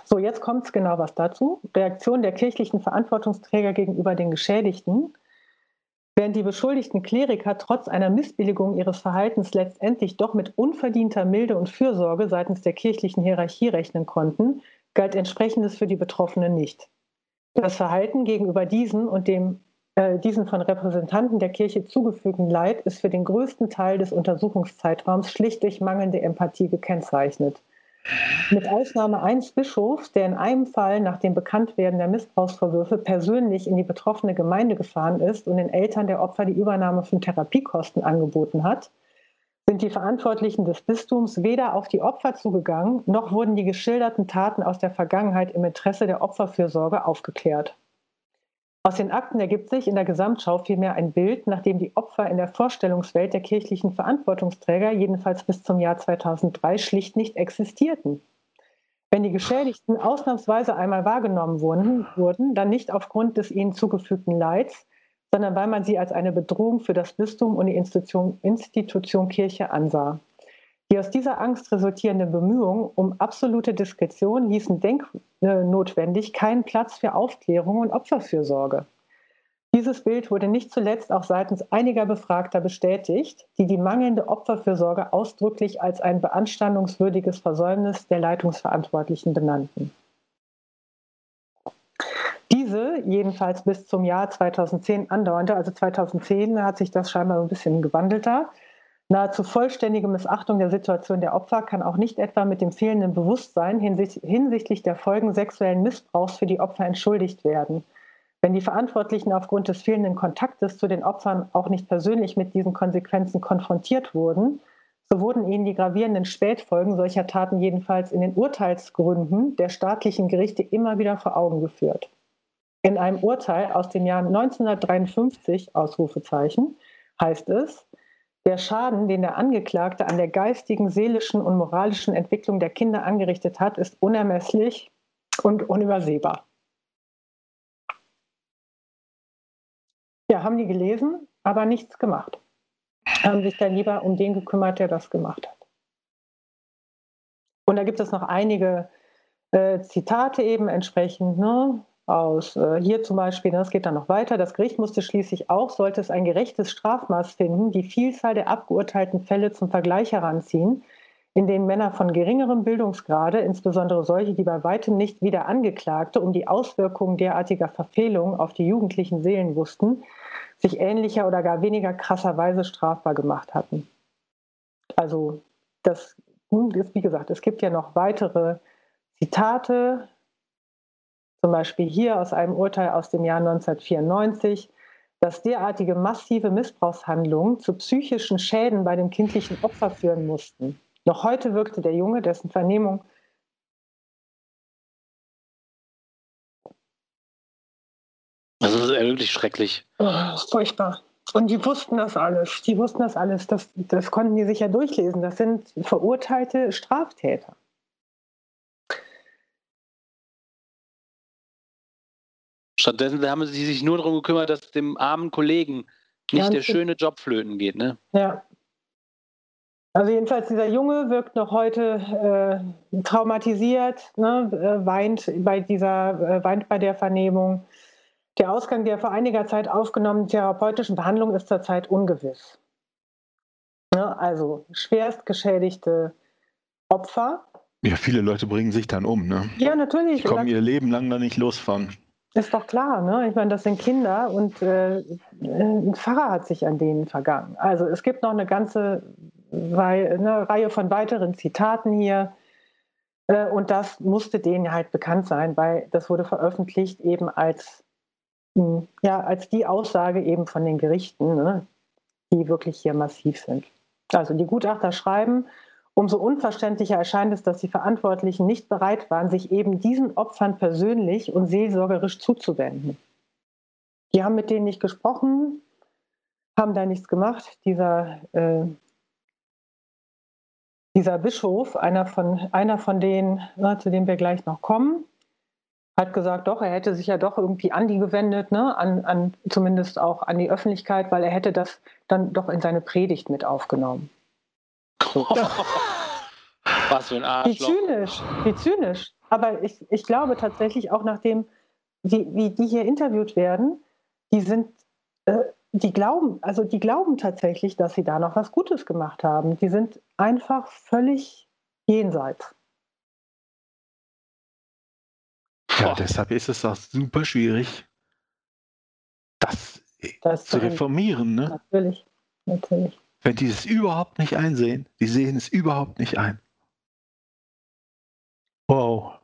So, jetzt kommt es genau was dazu. Reaktion der kirchlichen Verantwortungsträger gegenüber den Geschädigten Während die beschuldigten Kleriker trotz einer Missbilligung ihres Verhaltens letztendlich doch mit unverdienter Milde und Fürsorge seitens der kirchlichen Hierarchie rechnen konnten, galt entsprechendes für die Betroffenen nicht. Das Verhalten gegenüber diesen und dem äh, diesen von Repräsentanten der Kirche zugefügten Leid ist für den größten Teil des Untersuchungszeitraums schlicht durch mangelnde Empathie gekennzeichnet. Mit Ausnahme eines Bischofs, der in einem Fall nach dem Bekanntwerden der Missbrauchsvorwürfe persönlich in die betroffene Gemeinde gefahren ist und den Eltern der Opfer die Übernahme von Therapiekosten angeboten hat, sind die Verantwortlichen des Bistums weder auf die Opfer zugegangen, noch wurden die geschilderten Taten aus der Vergangenheit im Interesse der Opferfürsorge aufgeklärt. Aus den Akten ergibt sich in der Gesamtschau vielmehr ein Bild, nachdem die Opfer in der Vorstellungswelt der kirchlichen Verantwortungsträger jedenfalls bis zum Jahr 2003 schlicht nicht existierten. Wenn die Geschädigten ausnahmsweise einmal wahrgenommen wurden, wurden, dann nicht aufgrund des ihnen zugefügten Leids, sondern weil man sie als eine Bedrohung für das Bistum und die Institution, Institution Kirche ansah. Die aus dieser Angst resultierenden Bemühungen um absolute Diskretion ließen denknotwendig keinen Platz für Aufklärung und Opferfürsorge. Dieses Bild wurde nicht zuletzt auch seitens einiger Befragter bestätigt, die die mangelnde Opferfürsorge ausdrücklich als ein beanstandungswürdiges Versäumnis der Leitungsverantwortlichen benannten. Diese, jedenfalls bis zum Jahr 2010 andauernde, also 2010 hat sich das scheinbar ein bisschen gewandelter, Nahezu vollständige Missachtung der Situation der Opfer kann auch nicht etwa mit dem fehlenden Bewusstsein hinsichtlich der Folgen sexuellen Missbrauchs für die Opfer entschuldigt werden. Wenn die Verantwortlichen aufgrund des fehlenden Kontaktes zu den Opfern auch nicht persönlich mit diesen Konsequenzen konfrontiert wurden, so wurden ihnen die gravierenden Spätfolgen solcher Taten jedenfalls in den Urteilsgründen der staatlichen Gerichte immer wieder vor Augen geführt. In einem Urteil aus dem Jahr 1953, Ausrufezeichen, heißt es, der Schaden, den der Angeklagte an der geistigen, seelischen und moralischen Entwicklung der Kinder angerichtet hat, ist unermesslich und unübersehbar. Ja, haben die gelesen, aber nichts gemacht haben sich dann lieber um den gekümmert, der das gemacht hat. Und da gibt es noch einige äh, Zitate eben entsprechend ne, aus äh, hier zum Beispiel, das ne, geht dann noch weiter. Das Gericht musste schließlich auch, sollte es ein gerechtes Strafmaß finden, die Vielzahl der abgeurteilten Fälle zum Vergleich heranziehen, in denen Männer von geringerem Bildungsgrade, insbesondere solche, die bei weitem nicht wieder Angeklagte, um die Auswirkungen derartiger Verfehlungen auf die jugendlichen Seelen wussten, sich ähnlicher oder gar weniger krasserweise strafbar gemacht hatten. Also das ist, wie gesagt, es gibt ja noch weitere Zitate, zum Beispiel hier aus einem Urteil aus dem Jahr 1994, dass derartige massive Missbrauchshandlungen zu psychischen Schäden bei dem kindlichen Opfer führen mussten. Noch heute wirkte der Junge, dessen Vernehmung Das ist wirklich schrecklich. Oh, furchtbar. Und die wussten das alles. Die wussten das alles. Das, das konnten die sich ja durchlesen. Das sind verurteilte Straftäter. Stattdessen haben sie sich nur darum gekümmert, dass dem armen Kollegen nicht Ganz der schöne Job flöten geht. Ne? Ja. Also jedenfalls dieser Junge wirkt noch heute äh, traumatisiert, ne, äh, weint bei dieser, äh, weint bei der Vernehmung. Der Ausgang der vor einiger Zeit aufgenommenen therapeutischen Behandlung ist zurzeit ungewiss. Ja, also schwerst geschädigte Opfer. Ja, viele Leute bringen sich dann um, ne? Ja, natürlich. Die kommen ihr Leben lang da nicht los von. Ist doch klar, ne? Ich meine, das sind Kinder und äh, ein Pfarrer hat sich an denen vergangen. Also es gibt noch eine ganze Reihe, eine Reihe von weiteren Zitaten hier. Äh, und das musste denen halt bekannt sein, weil das wurde veröffentlicht eben als ja, als die Aussage eben von den Gerichten, ne, die wirklich hier massiv sind. Also die Gutachter schreiben, umso unverständlicher erscheint es, dass die Verantwortlichen nicht bereit waren, sich eben diesen Opfern persönlich und seelsorgerisch zuzuwenden. Die haben mit denen nicht gesprochen, haben da nichts gemacht. Dieser, äh, dieser Bischof, einer von, einer von denen, na, zu dem wir gleich noch kommen, hat gesagt, doch, er hätte sich ja doch irgendwie an die gewendet, ne? an, an, zumindest auch an die Öffentlichkeit, weil er hätte das dann doch in seine Predigt mit aufgenommen. Was für ein Arschloch. Wie zynisch, wie zynisch. Aber ich, ich glaube tatsächlich auch nachdem, wie, wie die hier interviewt werden, die sind, äh, die glauben, also die glauben tatsächlich, dass sie da noch was Gutes gemacht haben. Die sind einfach völlig jenseits. Ja, deshalb ist es auch super schwierig, das, das zu reformieren. Ne? Natürlich, natürlich. Wenn die es überhaupt nicht einsehen, die sehen es überhaupt nicht ein. Wow.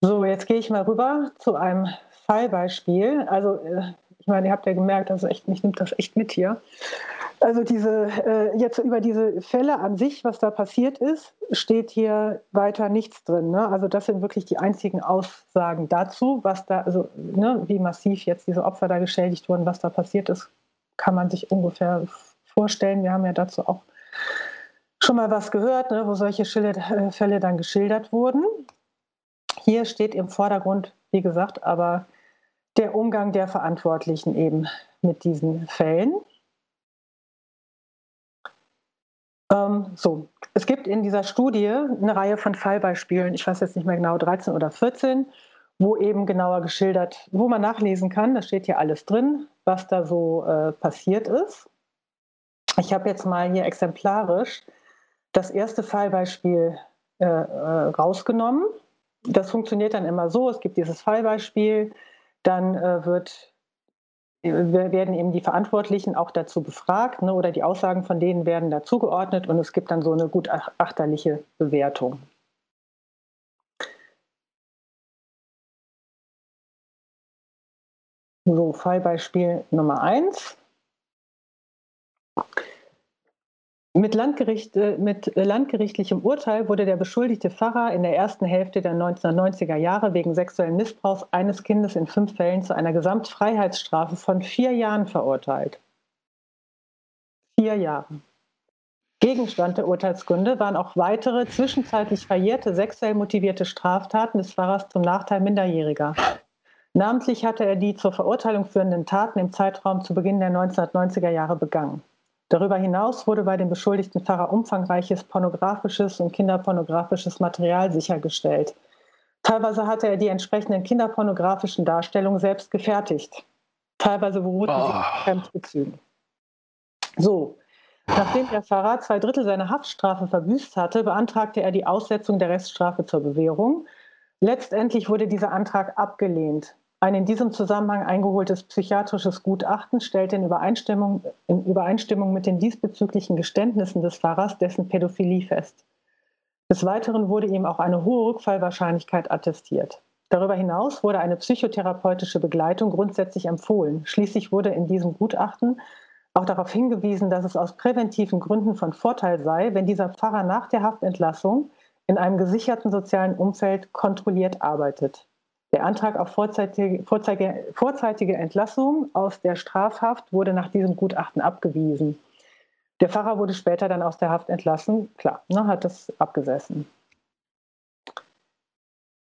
So, jetzt gehe ich mal rüber zu einem Fallbeispiel. Also, äh, ich meine, ihr habt ja gemerkt, also echt, mich nimmt das echt mit hier. Also diese, äh, jetzt über diese Fälle an sich, was da passiert ist, steht hier weiter nichts drin. Ne? Also das sind wirklich die einzigen Aussagen dazu, was da, also ne, wie massiv jetzt diese Opfer da geschädigt wurden, was da passiert ist, kann man sich ungefähr vorstellen. Wir haben ja dazu auch schon mal was gehört, ne, wo solche äh, Fälle dann geschildert wurden. Hier steht im Vordergrund, wie gesagt, aber der Umgang der Verantwortlichen eben mit diesen Fällen. Ähm, so, es gibt in dieser Studie eine Reihe von Fallbeispielen, ich weiß jetzt nicht mehr genau, 13 oder 14, wo eben genauer geschildert, wo man nachlesen kann, da steht hier alles drin, was da so äh, passiert ist. Ich habe jetzt mal hier exemplarisch das erste Fallbeispiel äh, äh, rausgenommen. Das funktioniert dann immer so, es gibt dieses Fallbeispiel, dann äh, wird werden eben die Verantwortlichen auch dazu befragt ne, oder die Aussagen von denen werden dazu geordnet und es gibt dann so eine gutachterliche Bewertung. So, Fallbeispiel Nummer 1. Mit, Landgericht, äh, mit landgerichtlichem Urteil wurde der beschuldigte Pfarrer in der ersten Hälfte der 1990er Jahre wegen sexuellen Missbrauchs eines Kindes in fünf Fällen zu einer Gesamtfreiheitsstrafe von vier Jahren verurteilt. Vier Jahre. Gegenstand der Urteilsgründe waren auch weitere zwischenzeitlich verjährte sexuell motivierte Straftaten des Pfarrers zum Nachteil Minderjähriger. Namentlich hatte er die zur Verurteilung führenden Taten im Zeitraum zu Beginn der 1990er Jahre begangen. Darüber hinaus wurde bei dem beschuldigten Pfarrer umfangreiches pornografisches und kinderpornografisches Material sichergestellt. Teilweise hatte er die entsprechenden kinderpornografischen Darstellungen selbst gefertigt. Teilweise beruhten oh. sie auf Fremdbezügen. So, nachdem der Pfarrer zwei Drittel seiner Haftstrafe verbüßt hatte, beantragte er die Aussetzung der Reststrafe zur Bewährung. Letztendlich wurde dieser Antrag abgelehnt. Ein in diesem Zusammenhang eingeholtes psychiatrisches Gutachten stellt in Übereinstimmung, in Übereinstimmung mit den diesbezüglichen Geständnissen des Pfarrers dessen Pädophilie fest. Des Weiteren wurde ihm auch eine hohe Rückfallwahrscheinlichkeit attestiert. Darüber hinaus wurde eine psychotherapeutische Begleitung grundsätzlich empfohlen. Schließlich wurde in diesem Gutachten auch darauf hingewiesen, dass es aus präventiven Gründen von Vorteil sei, wenn dieser Pfarrer nach der Haftentlassung in einem gesicherten sozialen Umfeld kontrolliert arbeitet. Der Antrag auf vorzeitige, vorzeitige, Entlassung aus der Strafhaft wurde nach diesem Gutachten abgewiesen. Der Pfarrer wurde später dann aus der Haft entlassen. Klar, ne, hat das abgesessen.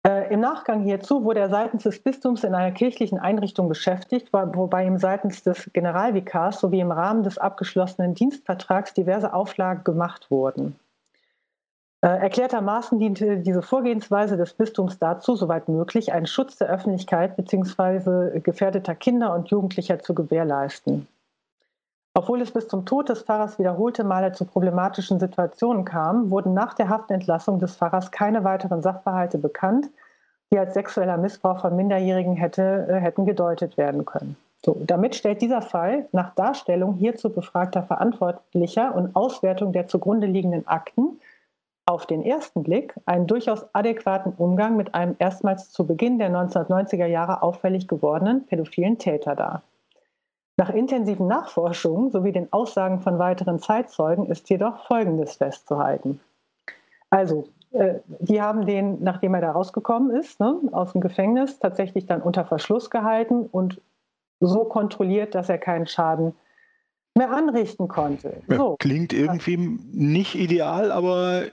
Äh, Im Nachgang hierzu wurde er seitens des Bistums in einer kirchlichen Einrichtung beschäftigt, wobei ihm seitens des Generalvikars sowie im Rahmen des abgeschlossenen Dienstvertrags diverse Auflagen gemacht wurden. Äh, erklärtermaßen diente diese Vorgehensweise des Bistums dazu, soweit möglich, einen Schutz der Öffentlichkeit bzw. gefährdeter Kinder und Jugendlicher zu gewährleisten. Obwohl es bis zum Tod des Pfarrers wiederholte Male zu problematischen Situationen kam, wurden nach der Haftentlassung des Pfarrers keine weiteren Sachverhalte bekannt, die als sexueller Missbrauch von Minderjährigen hätte, äh, hätten gedeutet werden können. So, damit stellt dieser Fall nach Darstellung hierzu befragter Verantwortlicher und Auswertung der zugrunde liegenden Akten auf den ersten Blick einen durchaus adäquaten Umgang mit einem erstmals zu Beginn der 1990er Jahre auffällig gewordenen pädophilen Täter dar. Nach intensiven Nachforschungen sowie den Aussagen von weiteren Zeitzeugen ist jedoch Folgendes festzuhalten. Also, äh, die haben den, nachdem er da rausgekommen ist, ne, aus dem Gefängnis, tatsächlich dann unter Verschluss gehalten und so kontrolliert, dass er keinen Schaden mehr anrichten konnte. So. Klingt irgendwie nicht ideal, aber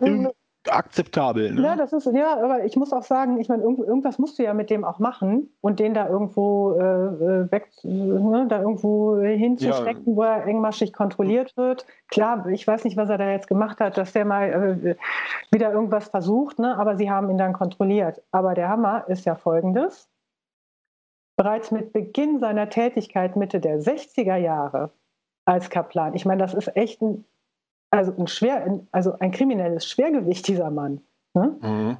Mhm. akzeptabel. Ne? Ja, das ist, ja, aber ich muss auch sagen, ich meine, irgend, irgendwas musst du ja mit dem auch machen und den da irgendwo äh, äh weg, ne, da irgendwo hinzustecken, ja. wo er engmaschig kontrolliert wird. Klar, ich weiß nicht, was er da jetzt gemacht hat, dass der mal äh, wieder irgendwas versucht, ne, aber sie haben ihn dann kontrolliert. Aber der Hammer ist ja folgendes. Bereits mit Beginn seiner Tätigkeit Mitte der 60er Jahre als Kaplan, ich meine, das ist echt ein also ein, schwer, also ein kriminelles Schwergewicht, dieser Mann. Ne? Mhm.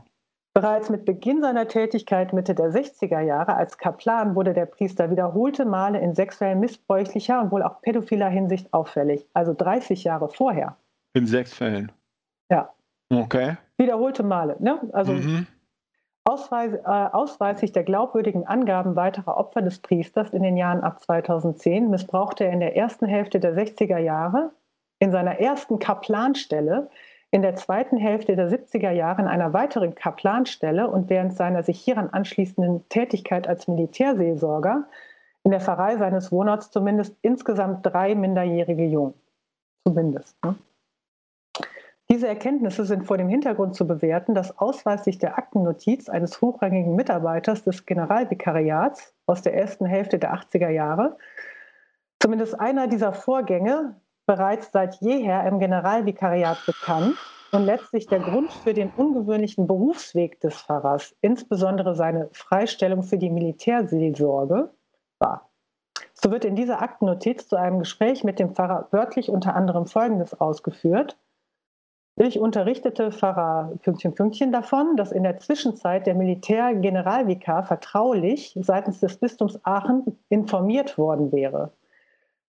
Bereits mit Beginn seiner Tätigkeit Mitte der 60er Jahre als Kaplan wurde der Priester wiederholte Male in sexuell missbräuchlicher und wohl auch pädophiler Hinsicht auffällig. Also 30 Jahre vorher. In sechs Fällen. Ja. Okay. Wiederholte Male. Ne? Also mhm. Ausweis, äh, ausweislich der glaubwürdigen Angaben weiterer Opfer des Priesters in den Jahren ab 2010 missbrauchte er in der ersten Hälfte der 60er Jahre in seiner ersten Kaplanstelle in der zweiten Hälfte der 70er Jahre in einer weiteren Kaplanstelle und während seiner sich hieran anschließenden Tätigkeit als Militärseelsorger in der Pfarrei seines Wohnorts zumindest insgesamt drei minderjährige Jungen. Zumindest. Ne? Diese Erkenntnisse sind vor dem Hintergrund zu bewerten, dass ausweislich der Aktennotiz eines hochrangigen Mitarbeiters des Generalvikariats aus der ersten Hälfte der 80er Jahre zumindest einer dieser Vorgänge bereits seit jeher im Generalvikariat bekannt und letztlich der Grund für den ungewöhnlichen Berufsweg des Pfarrers, insbesondere seine Freistellung für die Militärseelsorge, war. So wird in dieser Aktennotiz zu einem Gespräch mit dem Pfarrer wörtlich unter anderem Folgendes ausgeführt. Ich unterrichtete Pfarrer Pünktchen Pünktchen davon, dass in der Zwischenzeit der Militärgeneralvikar vertraulich seitens des Bistums Aachen informiert worden wäre.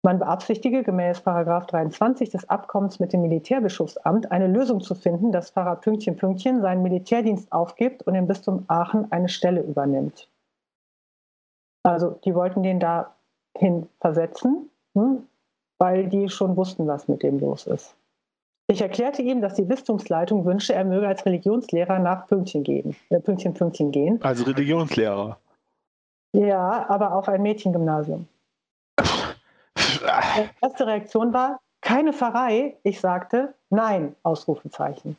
Man beabsichtige gemäß 23 des Abkommens mit dem Militärbischofsamt eine Lösung zu finden, dass Pfarrer Pünktchen Pünktchen seinen Militärdienst aufgibt und im Bistum Aachen eine Stelle übernimmt. Also die wollten den dahin versetzen, hm, weil die schon wussten, was mit dem los ist. Ich erklärte ihm, dass die Bistumsleitung wünsche, er möge als Religionslehrer nach Pünktchen gehen, äh, Pünktchen, Pünktchen gehen. Also Religionslehrer. Ja, aber auf ein Mädchengymnasium. Die erste Reaktion war, keine Pfarrei. Ich sagte, nein, Ausrufezeichen.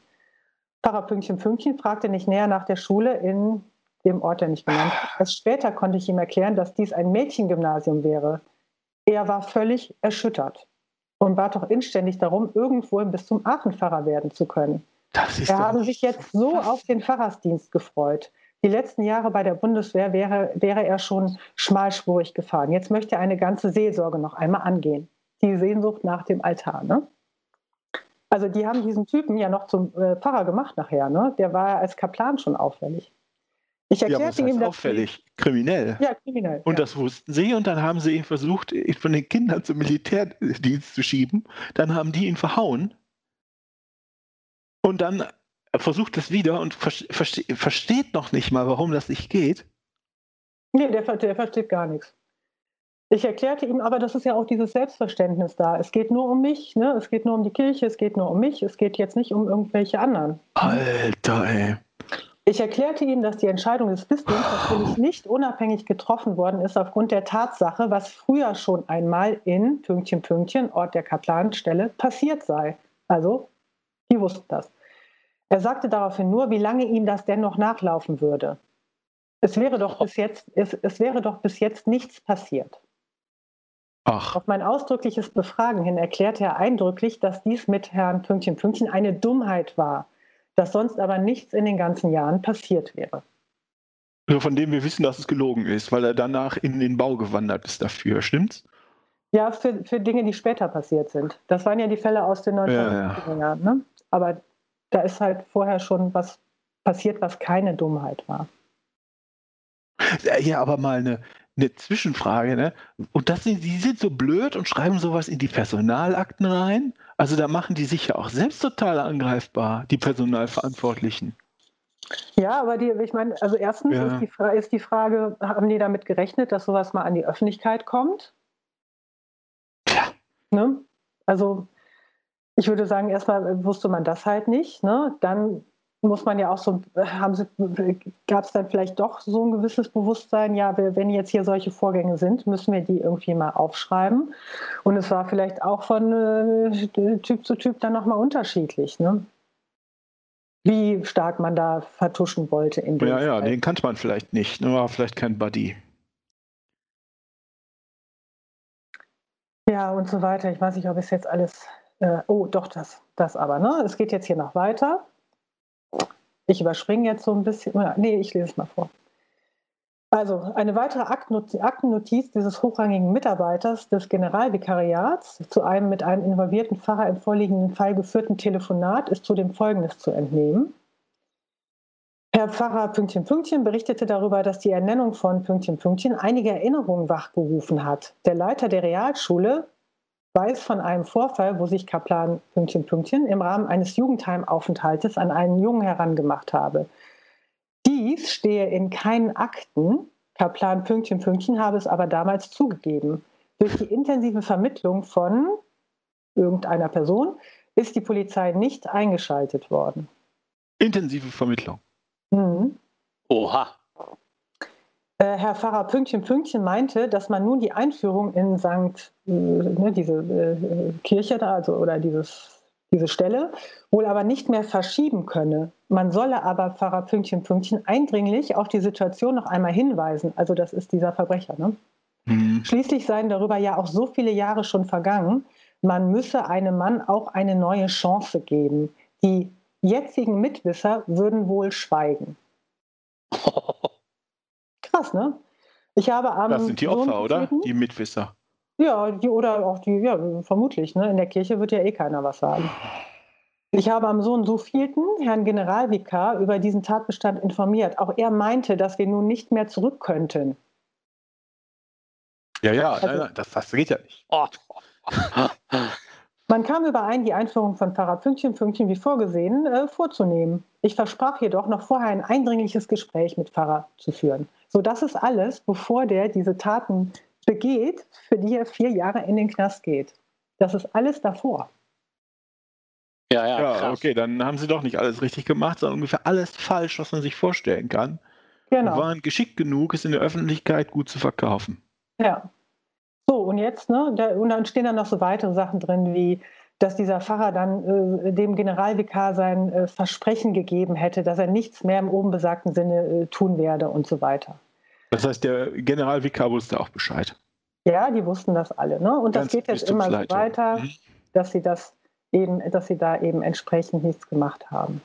Pfarrer Pünktchen Pünktchen fragte nicht näher nach der Schule in dem Ort, der nicht genannt wird. Erst später konnte ich ihm erklären, dass dies ein Mädchengymnasium wäre. Er war völlig erschüttert und bat doch inständig darum, irgendwo im Bistum Aachen Pfarrer werden zu können. er habe sich jetzt so auf den Pfarrersdienst gefreut. Die letzten Jahre bei der Bundeswehr wäre, wäre er schon schmalspurig gefahren. Jetzt möchte er eine ganze Seelsorge noch einmal angehen. Die Sehnsucht nach dem Altar. Ne? Also die haben diesen Typen ja noch zum äh, Pfarrer gemacht nachher. Ne? Der war als Kaplan schon auffällig. Ich erklärte ja, ihm das. Auffällig, kriminell. Ja, kriminell. Und ja. das wussten sie und dann haben sie ihn versucht, von den Kindern zum Militärdienst zu schieben. Dann haben die ihn verhauen. Und dann versucht es wieder und verste versteht noch nicht mal, warum das nicht geht. Nee, der, der versteht gar nichts. Ich erklärte ihm aber, das ist ja auch dieses Selbstverständnis da. Es geht nur um mich, ne? es geht nur um die Kirche, es geht nur um mich, es geht jetzt nicht um irgendwelche anderen. Alter, ey. Ich erklärte ihm, dass die Entscheidung des Bistums natürlich nicht unabhängig getroffen worden ist aufgrund der Tatsache, was früher schon einmal in Pünktchen Pünktchen, Ort der Kaplanenstelle, passiert sei. Also, die wussten das. Er sagte daraufhin nur, wie lange ihm das denn noch nachlaufen würde. Es wäre doch bis jetzt, es, es wäre doch bis jetzt nichts passiert. Ach. Auf mein ausdrückliches Befragen hin erklärte er eindrücklich, dass dies mit Herrn Pünktchen Pünktchen eine Dummheit war dass sonst aber nichts in den ganzen Jahren passiert wäre. Also von dem wir wissen, dass es gelogen ist, weil er danach in den Bau gewandert ist dafür, stimmt's? Ja, für, für Dinge, die später passiert sind. Das waren ja die Fälle aus den 1990er ja, ja. Jahren. Ne? Aber da ist halt vorher schon was passiert, was keine Dummheit war. Ja, aber mal eine, eine Zwischenfrage, ne? Und das sind, die sind so blöd und schreiben sowas in die Personalakten rein. Also da machen die sich ja auch selbst total angreifbar, die Personalverantwortlichen. Ja, aber die, ich meine, also erstens ja. ist, die, ist die Frage, haben die damit gerechnet, dass sowas mal an die Öffentlichkeit kommt? Ja. Ne? Also ich würde sagen, erstmal wusste man das halt nicht. Ne? Dann muss man ja auch so, gab es dann vielleicht doch so ein gewisses Bewusstsein, ja, wenn jetzt hier solche Vorgänge sind, müssen wir die irgendwie mal aufschreiben. Und es war vielleicht auch von äh, Typ zu Typ dann nochmal unterschiedlich, ne? Wie stark man da vertuschen wollte in dem Ja, ja, den kannte man vielleicht nicht, ne? war vielleicht kein Buddy. Ja, und so weiter. Ich weiß nicht, ob es jetzt alles. Äh, oh, doch, das, das aber, ne? Es geht jetzt hier noch weiter. Ich überspringe jetzt so ein bisschen. Nee, ich lese es mal vor. Also eine weitere Aktennotiz dieses hochrangigen Mitarbeiters des Generalvikariats zu einem mit einem involvierten Pfarrer im vorliegenden Fall geführten Telefonat ist zudem Folgendes zu entnehmen. Herr Pfarrer Pünktchen Pünktchen berichtete darüber, dass die Ernennung von Pünktchen Pünktchen einige Erinnerungen wachgerufen hat. Der Leiter der Realschule weiß von einem Vorfall, wo sich Kaplan Pünktchen Pünktchen im Rahmen eines Jugendheimaufenthaltes an einen Jungen herangemacht habe. Dies stehe in keinen Akten. Kaplan Pünktchen Pünktchen habe es aber damals zugegeben. Durch die intensive Vermittlung von irgendeiner Person ist die Polizei nicht eingeschaltet worden. Intensive Vermittlung. Mhm. Oha. Äh, Herr Pfarrer Pünktchen Pünktchen meinte, dass man nun die Einführung in St. Äh, ne, diese äh, Kirche da, also oder dieses, diese Stelle, wohl aber nicht mehr verschieben könne. Man solle aber Pfarrer Pünktchen Pünktchen eindringlich auf die Situation noch einmal hinweisen. Also das ist dieser Verbrecher. Ne? Mhm. Schließlich seien darüber ja auch so viele Jahre schon vergangen. Man müsse einem Mann auch eine neue Chance geben. Die jetzigen Mitwisser würden wohl schweigen. Krass, ne? Ich habe am das sind die Opfer, Sohn oder? Die Mitwisser. Ja, die, oder auch die, ja, vermutlich. Ne? In der Kirche wird ja eh keiner was sagen. Ich habe am Sohn Sofielten, Herrn Generalvikar, über diesen Tatbestand informiert. Auch er meinte, dass wir nun nicht mehr zurück könnten. Ja, ja, also, nein, nein, das, das geht ja nicht. Oh. Man kam überein, die Einführung von Pfarrer Pünktchen Pünktchen wie vorgesehen äh, vorzunehmen. Ich versprach jedoch noch vorher ein eindringliches Gespräch mit Pfarrer zu führen. So, das ist alles, bevor der diese Taten begeht, für die er vier Jahre in den Knast geht. Das ist alles davor. Ja, ja, ja okay, dann haben sie doch nicht alles richtig gemacht, sondern ungefähr alles falsch, was man sich vorstellen kann. Genau. Und waren geschickt genug, es in der Öffentlichkeit gut zu verkaufen. Ja. So, und jetzt, ne, da, und dann stehen da noch so weitere Sachen drin, wie dass dieser Pfarrer dann äh, dem Generalvikar sein äh, Versprechen gegeben hätte, dass er nichts mehr im oben besagten Sinne äh, tun werde und so weiter. Das heißt, der Generalvikar wusste auch Bescheid. Ja, die wussten das alle. Ne? Und Ganz das geht jetzt immer so weiter, mhm. dass sie das eben, dass sie da eben entsprechend nichts gemacht haben.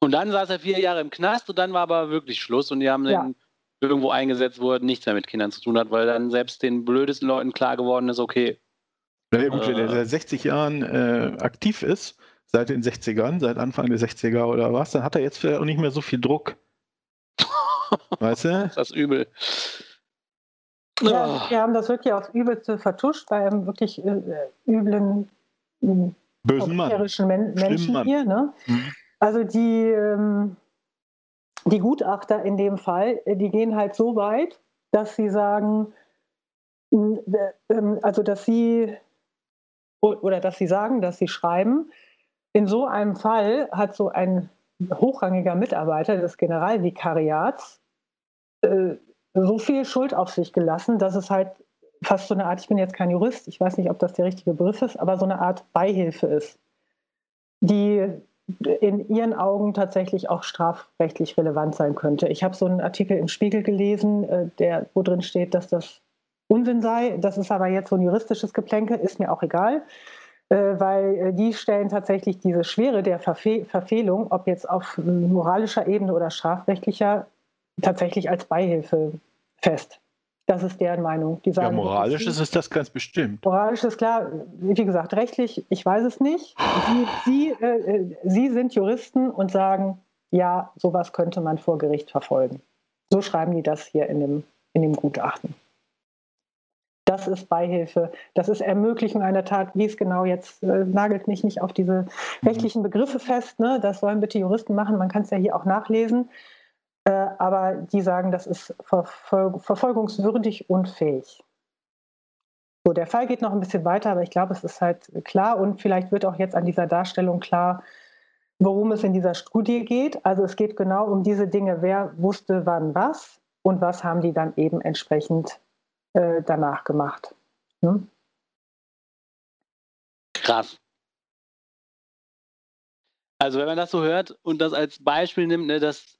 Und dann saß er vier Jahre im Knast und dann war aber wirklich Schluss und die haben ja. den irgendwo eingesetzt, er nichts mehr mit Kindern zu tun hat, weil dann selbst den blödesten Leuten klar geworden ist, okay. Ja, gut, äh, wenn er seit 60 Jahren äh, aktiv ist, seit den 60ern, seit Anfang der 60er oder was, dann hat er jetzt vielleicht auch nicht mehr so viel Druck. weißt du? Das ist übel. Ja, oh. wir haben das wirklich aufs Übelste vertuscht bei einem wirklich äh, üblen, bösen Mann. Men Menschen Mann. hier. Ne? Mhm. Also die, ähm, die Gutachter in dem Fall, äh, die gehen halt so weit, dass sie sagen, ähm, also dass sie oder dass sie sagen, dass sie schreiben, in so einem Fall hat so ein hochrangiger Mitarbeiter des Generalvikariats äh, so viel Schuld auf sich gelassen, dass es halt fast so eine Art, ich bin jetzt kein Jurist, ich weiß nicht, ob das der richtige Begriff ist, aber so eine Art Beihilfe ist, die in ihren Augen tatsächlich auch strafrechtlich relevant sein könnte. Ich habe so einen Artikel im Spiegel gelesen, äh, der, wo drin steht, dass das Unsinn sei. Das ist aber jetzt so ein juristisches Geplänkel, ist mir auch egal, äh, weil äh, die stellen tatsächlich diese Schwere der Verfehl Verfehlung, ob jetzt auf moralischer Ebene oder strafrechtlicher, tatsächlich als Beihilfe fest. Das ist deren Meinung. Die sagen, ja, moralisch ist es das ganz bestimmt. Moralisch ist klar, wie gesagt, rechtlich, ich weiß es nicht. Sie, Sie, äh, äh, Sie sind Juristen und sagen, ja, sowas könnte man vor Gericht verfolgen. So schreiben die das hier in dem, in dem Gutachten. Das ist Beihilfe, das ist Ermöglichung einer Tat. Wie es genau jetzt äh, nagelt mich nicht auf diese mhm. rechtlichen Begriffe fest. Ne? Das sollen bitte Juristen machen. Man kann es ja hier auch nachlesen. Äh, aber die sagen, das ist verfol verfolgungswürdig und fähig. So, der Fall geht noch ein bisschen weiter, aber ich glaube, es ist halt klar und vielleicht wird auch jetzt an dieser Darstellung klar, worum es in dieser Studie geht. Also es geht genau um diese Dinge, wer wusste wann was und was haben die dann eben entsprechend äh, danach gemacht. Hm? Krass. Also wenn man das so hört und das als Beispiel nimmt, ne, dass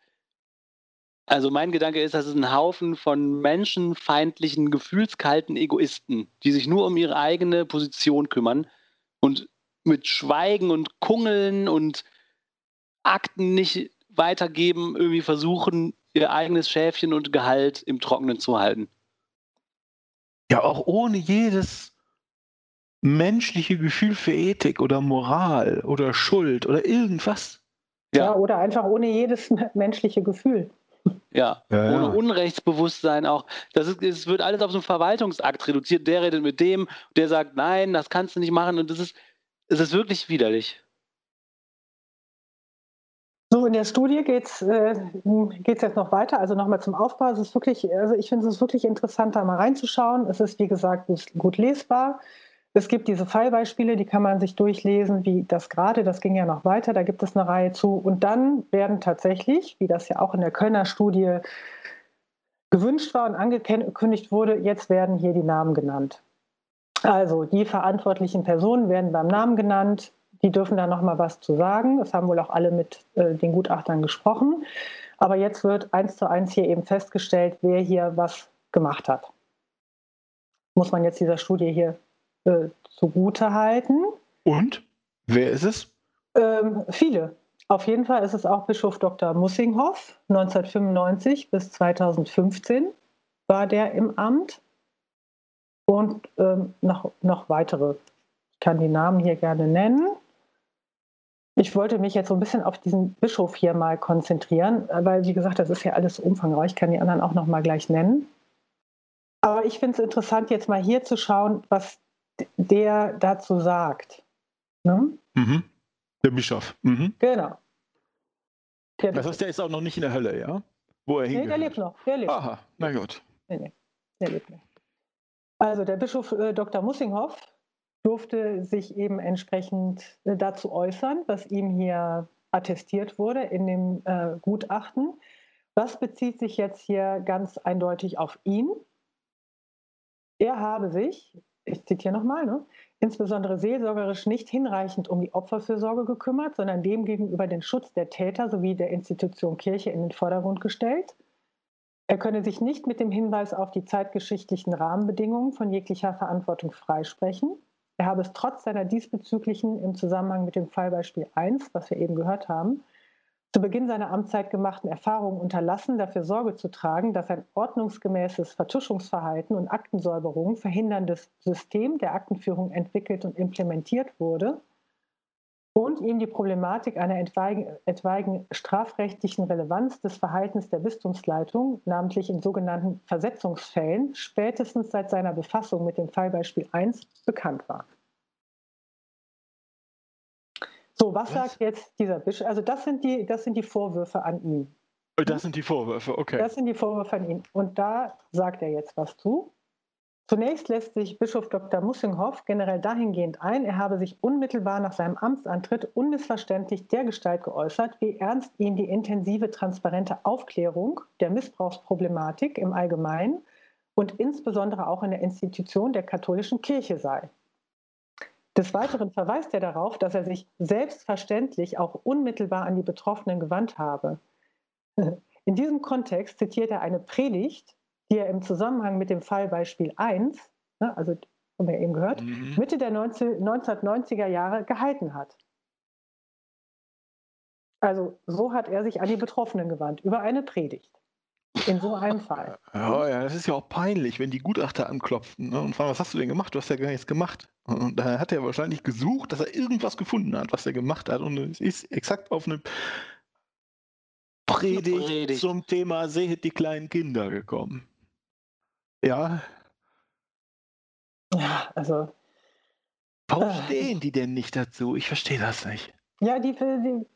also mein Gedanke ist, das ist ein Haufen von menschenfeindlichen, gefühlskalten Egoisten, die sich nur um ihre eigene Position kümmern und mit Schweigen und Kungeln und Akten nicht weitergeben, irgendwie versuchen, ihr eigenes Schäfchen und Gehalt im Trockenen zu halten. Ja, auch ohne jedes menschliche Gefühl für Ethik oder Moral oder Schuld oder irgendwas. Ja, ja oder einfach ohne jedes menschliche Gefühl. Ja, ja, ohne ja. Unrechtsbewusstsein auch. Das ist, es wird alles auf so einen Verwaltungsakt reduziert. Der redet mit dem, der sagt, nein, das kannst du nicht machen. Und das ist, es ist wirklich widerlich. So, in der Studie geht es äh, jetzt noch weiter, also nochmal zum Aufbau. Es ist wirklich, also ich finde es wirklich interessant, da mal reinzuschauen. Es ist, wie gesagt, nicht gut lesbar. Es gibt diese Fallbeispiele, die kann man sich durchlesen, wie das gerade, das ging ja noch weiter, da gibt es eine Reihe zu. Und dann werden tatsächlich, wie das ja auch in der Kölner Studie gewünscht war und angekündigt wurde, jetzt werden hier die Namen genannt. Also die verantwortlichen Personen werden beim Namen genannt, die dürfen da noch mal was zu sagen. Das haben wohl auch alle mit äh, den Gutachtern gesprochen. Aber jetzt wird eins zu eins hier eben festgestellt, wer hier was gemacht hat. Muss man jetzt dieser Studie hier äh, zugute halten. Und? Wer ist es? Ähm, viele. Auf jeden Fall ist es auch Bischof Dr. Mussinghoff, 1995 bis 2015 war der im Amt. Und ähm, noch, noch weitere. Ich kann die Namen hier gerne nennen. Ich wollte mich jetzt so ein bisschen auf diesen Bischof hier mal konzentrieren, weil, wie gesagt, das ist ja alles umfangreich. Ich kann die anderen auch noch mal gleich nennen. Aber ich finde es interessant, jetzt mal hier zu schauen, was der dazu sagt. Ne? Mhm. Der Bischof. Mhm. Genau. Der das heißt, der ist auch noch nicht in der Hölle, ja? Wo er nee, der lebt noch. Der lebt Aha, na gut. Nee, nee, der lebt noch. Also der Bischof äh, Dr. Mussinghoff durfte sich eben entsprechend äh, dazu äußern, was ihm hier attestiert wurde in dem äh, Gutachten. Das bezieht sich jetzt hier ganz eindeutig auf ihn. Er habe sich, ich zitiere nochmal, ne, insbesondere seelsorgerisch nicht hinreichend um die Opferfürsorge gekümmert, sondern demgegenüber den Schutz der Täter sowie der Institution Kirche in den Vordergrund gestellt. Er könne sich nicht mit dem Hinweis auf die zeitgeschichtlichen Rahmenbedingungen von jeglicher Verantwortung freisprechen. Er habe es trotz seiner diesbezüglichen im Zusammenhang mit dem Fallbeispiel 1, was wir eben gehört haben, zu Beginn seiner Amtszeit gemachten Erfahrungen unterlassen, dafür Sorge zu tragen, dass ein ordnungsgemäßes Vertuschungsverhalten und Aktensäuberungen verhinderndes System der Aktenführung entwickelt und implementiert wurde und ihm die Problematik einer etwaigen, etwaigen strafrechtlichen Relevanz des Verhaltens der Bistumsleitung, namentlich in sogenannten Versetzungsfällen, spätestens seit seiner Befassung mit dem Fallbeispiel 1 bekannt war. So, was, was? sagt jetzt dieser Bischof? Also das sind, die, das sind die Vorwürfe an ihn. Oh, das sind die Vorwürfe, okay. Das sind die Vorwürfe an ihn. Und da sagt er jetzt was zu. Zunächst lässt sich Bischof Dr. Mussinghoff generell dahingehend ein, er habe sich unmittelbar nach seinem Amtsantritt unmissverständlich dergestalt geäußert, wie ernst ihm die intensive, transparente Aufklärung der Missbrauchsproblematik im Allgemeinen und insbesondere auch in der Institution der katholischen Kirche sei. Des Weiteren verweist er darauf, dass er sich selbstverständlich auch unmittelbar an die Betroffenen gewandt habe. In diesem Kontext zitiert er eine Predigt, die er im Zusammenhang mit dem Fallbeispiel 1, ne, also haben wir eben gehört, mhm. Mitte der 19, 1990er Jahre gehalten hat. Also so hat er sich an die Betroffenen gewandt, über eine Predigt. In so einem Fall. Ja, ja, das ist ja auch peinlich, wenn die Gutachter anklopfen ne, und fragen, was hast du denn gemacht? Du hast ja gar nichts gemacht. Und da hat er wahrscheinlich gesucht, dass er irgendwas gefunden hat, was er gemacht hat. Und es ist exakt auf eine Predigt, Predigt. zum Thema Sehet die kleinen Kinder gekommen. Ja. Ja, also. Warum äh, stehen die denn nicht dazu? Ich verstehe das nicht. Ja, die, die,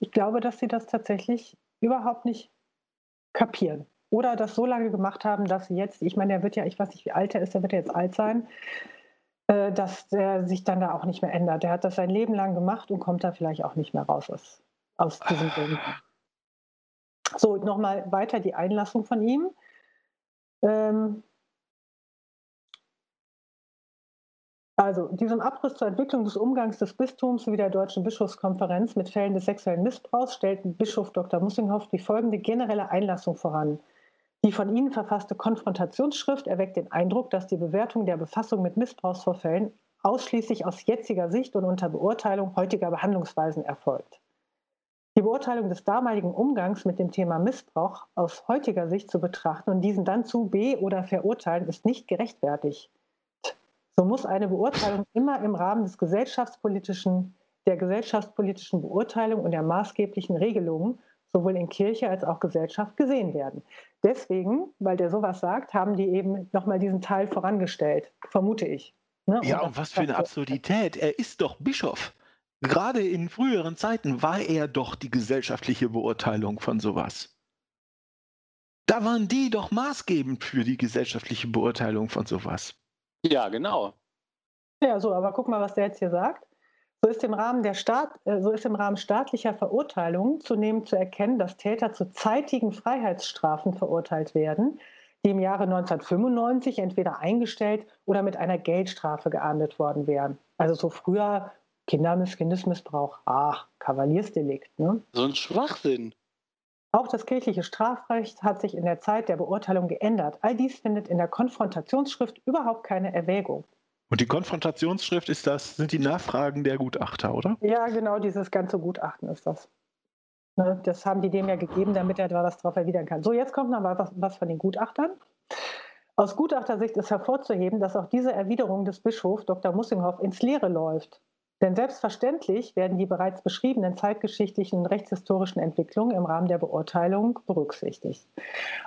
ich glaube, dass sie das tatsächlich überhaupt nicht kapieren. Oder das so lange gemacht haben, dass sie jetzt, ich meine, der wird ja, ich weiß nicht, wie alt er ist, der wird ja jetzt alt sein, äh, dass der sich dann da auch nicht mehr ändert. Der hat das sein Leben lang gemacht und kommt da vielleicht auch nicht mehr raus aus, aus diesem Grund. So, nochmal weiter die Einlassung von ihm. Ähm, Also, diesem Abriss zur Entwicklung des Umgangs des Bistums sowie der Deutschen Bischofskonferenz mit Fällen des sexuellen Missbrauchs stellt Bischof Dr. Mussinghoff die folgende generelle Einlassung voran. Die von Ihnen verfasste Konfrontationsschrift erweckt den Eindruck, dass die Bewertung der Befassung mit Missbrauchsvorfällen ausschließlich aus jetziger Sicht und unter Beurteilung heutiger Behandlungsweisen erfolgt. Die Beurteilung des damaligen Umgangs mit dem Thema Missbrauch aus heutiger Sicht zu betrachten und diesen dann zu be- oder verurteilen, ist nicht gerechtfertigt. So muss eine Beurteilung immer im Rahmen des gesellschaftspolitischen, der gesellschaftspolitischen Beurteilung und der maßgeblichen Regelungen sowohl in Kirche als auch Gesellschaft gesehen werden. Deswegen, weil der sowas sagt, haben die eben nochmal diesen Teil vorangestellt, vermute ich. Ne? Ja, und, und was für eine Absurdität. Er ist doch Bischof. Gerade in früheren Zeiten war er doch die gesellschaftliche Beurteilung von sowas. Da waren die doch maßgebend für die gesellschaftliche Beurteilung von sowas. Ja, genau. Ja, so, aber guck mal, was der jetzt hier sagt. So ist im Rahmen, der Staat, äh, so ist im Rahmen staatlicher Verurteilungen zunehmend zu erkennen, dass Täter zu zeitigen Freiheitsstrafen verurteilt werden, die im Jahre 1995 entweder eingestellt oder mit einer Geldstrafe geahndet worden wären. Also so früher Kindermiss Kindesmissbrauch, ach, Kavaliersdelikt. Ne? So ein Schwachsinn. Auch das kirchliche Strafrecht hat sich in der Zeit der Beurteilung geändert. All dies findet in der Konfrontationsschrift überhaupt keine Erwägung. Und die Konfrontationsschrift ist das, sind die Nachfragen der Gutachter, oder? Ja, genau, dieses ganze Gutachten ist das. Ne, das haben die dem ja gegeben, damit er da was drauf erwidern kann. So, jetzt kommt noch mal was, was von den Gutachtern. Aus Gutachtersicht ist hervorzuheben, dass auch diese Erwiderung des Bischofs Dr. Mussinghoff ins Leere läuft. Denn selbstverständlich werden die bereits beschriebenen zeitgeschichtlichen und rechtshistorischen Entwicklungen im Rahmen der Beurteilung berücksichtigt.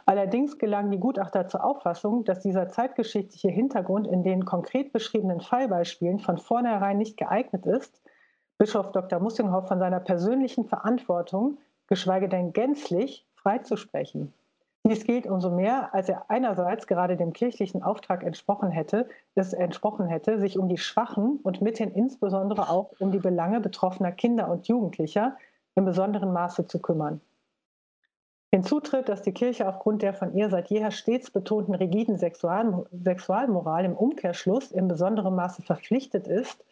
Allerdings gelangen die Gutachter zur Auffassung, dass dieser zeitgeschichtliche Hintergrund in den konkret beschriebenen Fallbeispielen von vornherein nicht geeignet ist, Bischof Dr. Mussinghoff von seiner persönlichen Verantwortung, geschweige denn gänzlich, freizusprechen. Dies gilt umso mehr, als er einerseits gerade dem kirchlichen Auftrag entsprochen hätte, es entsprochen hätte, sich um die Schwachen und mithin insbesondere auch um die Belange betroffener Kinder und Jugendlicher im besonderen Maße zu kümmern. Hinzu tritt, dass die Kirche aufgrund der von ihr seit jeher stets betonten rigiden Sexualmoral im Umkehrschluss in besonderem Maße verpflichtet ist,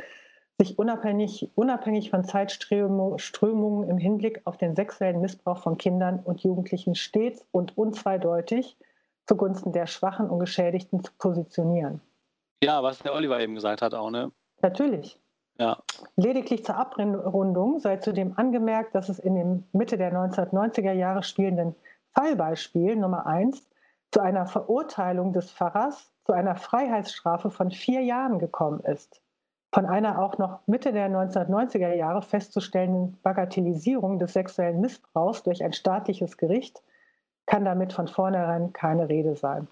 sich unabhängig, unabhängig von Zeitströmungen im Hinblick auf den sexuellen Missbrauch von Kindern und Jugendlichen stets und unzweideutig zugunsten der Schwachen und Geschädigten zu positionieren. Ja, was der Oliver eben gesagt hat auch, ne? Natürlich. Ja. Lediglich zur Abrundung sei zudem angemerkt, dass es in dem Mitte der 1990er Jahre spielenden Fallbeispiel Nummer 1 zu einer Verurteilung des Pfarrers zu einer Freiheitsstrafe von vier Jahren gekommen ist von einer auch noch Mitte der 1990er Jahre festzustellenden Bagatellisierung des sexuellen Missbrauchs durch ein staatliches Gericht kann damit von vornherein keine Rede sein.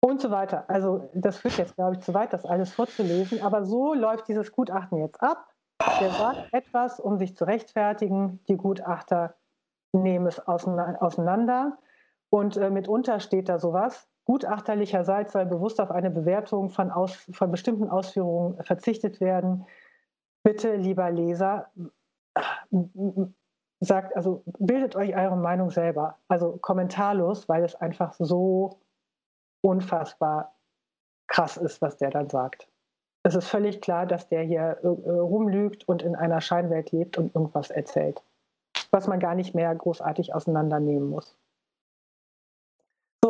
Und so weiter. Also das führt jetzt, glaube ich, zu weit, das alles vorzulesen. Aber so läuft dieses Gutachten jetzt ab. Der sagt etwas, um sich zu rechtfertigen. Die Gutachter nehmen es auseinander. Und äh, mitunter steht da sowas. Gutachterlicherseits soll bewusst auf eine Bewertung von, aus, von bestimmten Ausführungen verzichtet werden. Bitte, lieber Leser, sagt, also bildet euch eure Meinung selber. Also kommentarlos, weil es einfach so unfassbar krass ist, was der dann sagt. Es ist völlig klar, dass der hier äh, rumlügt und in einer Scheinwelt lebt und irgendwas erzählt, was man gar nicht mehr großartig auseinandernehmen muss.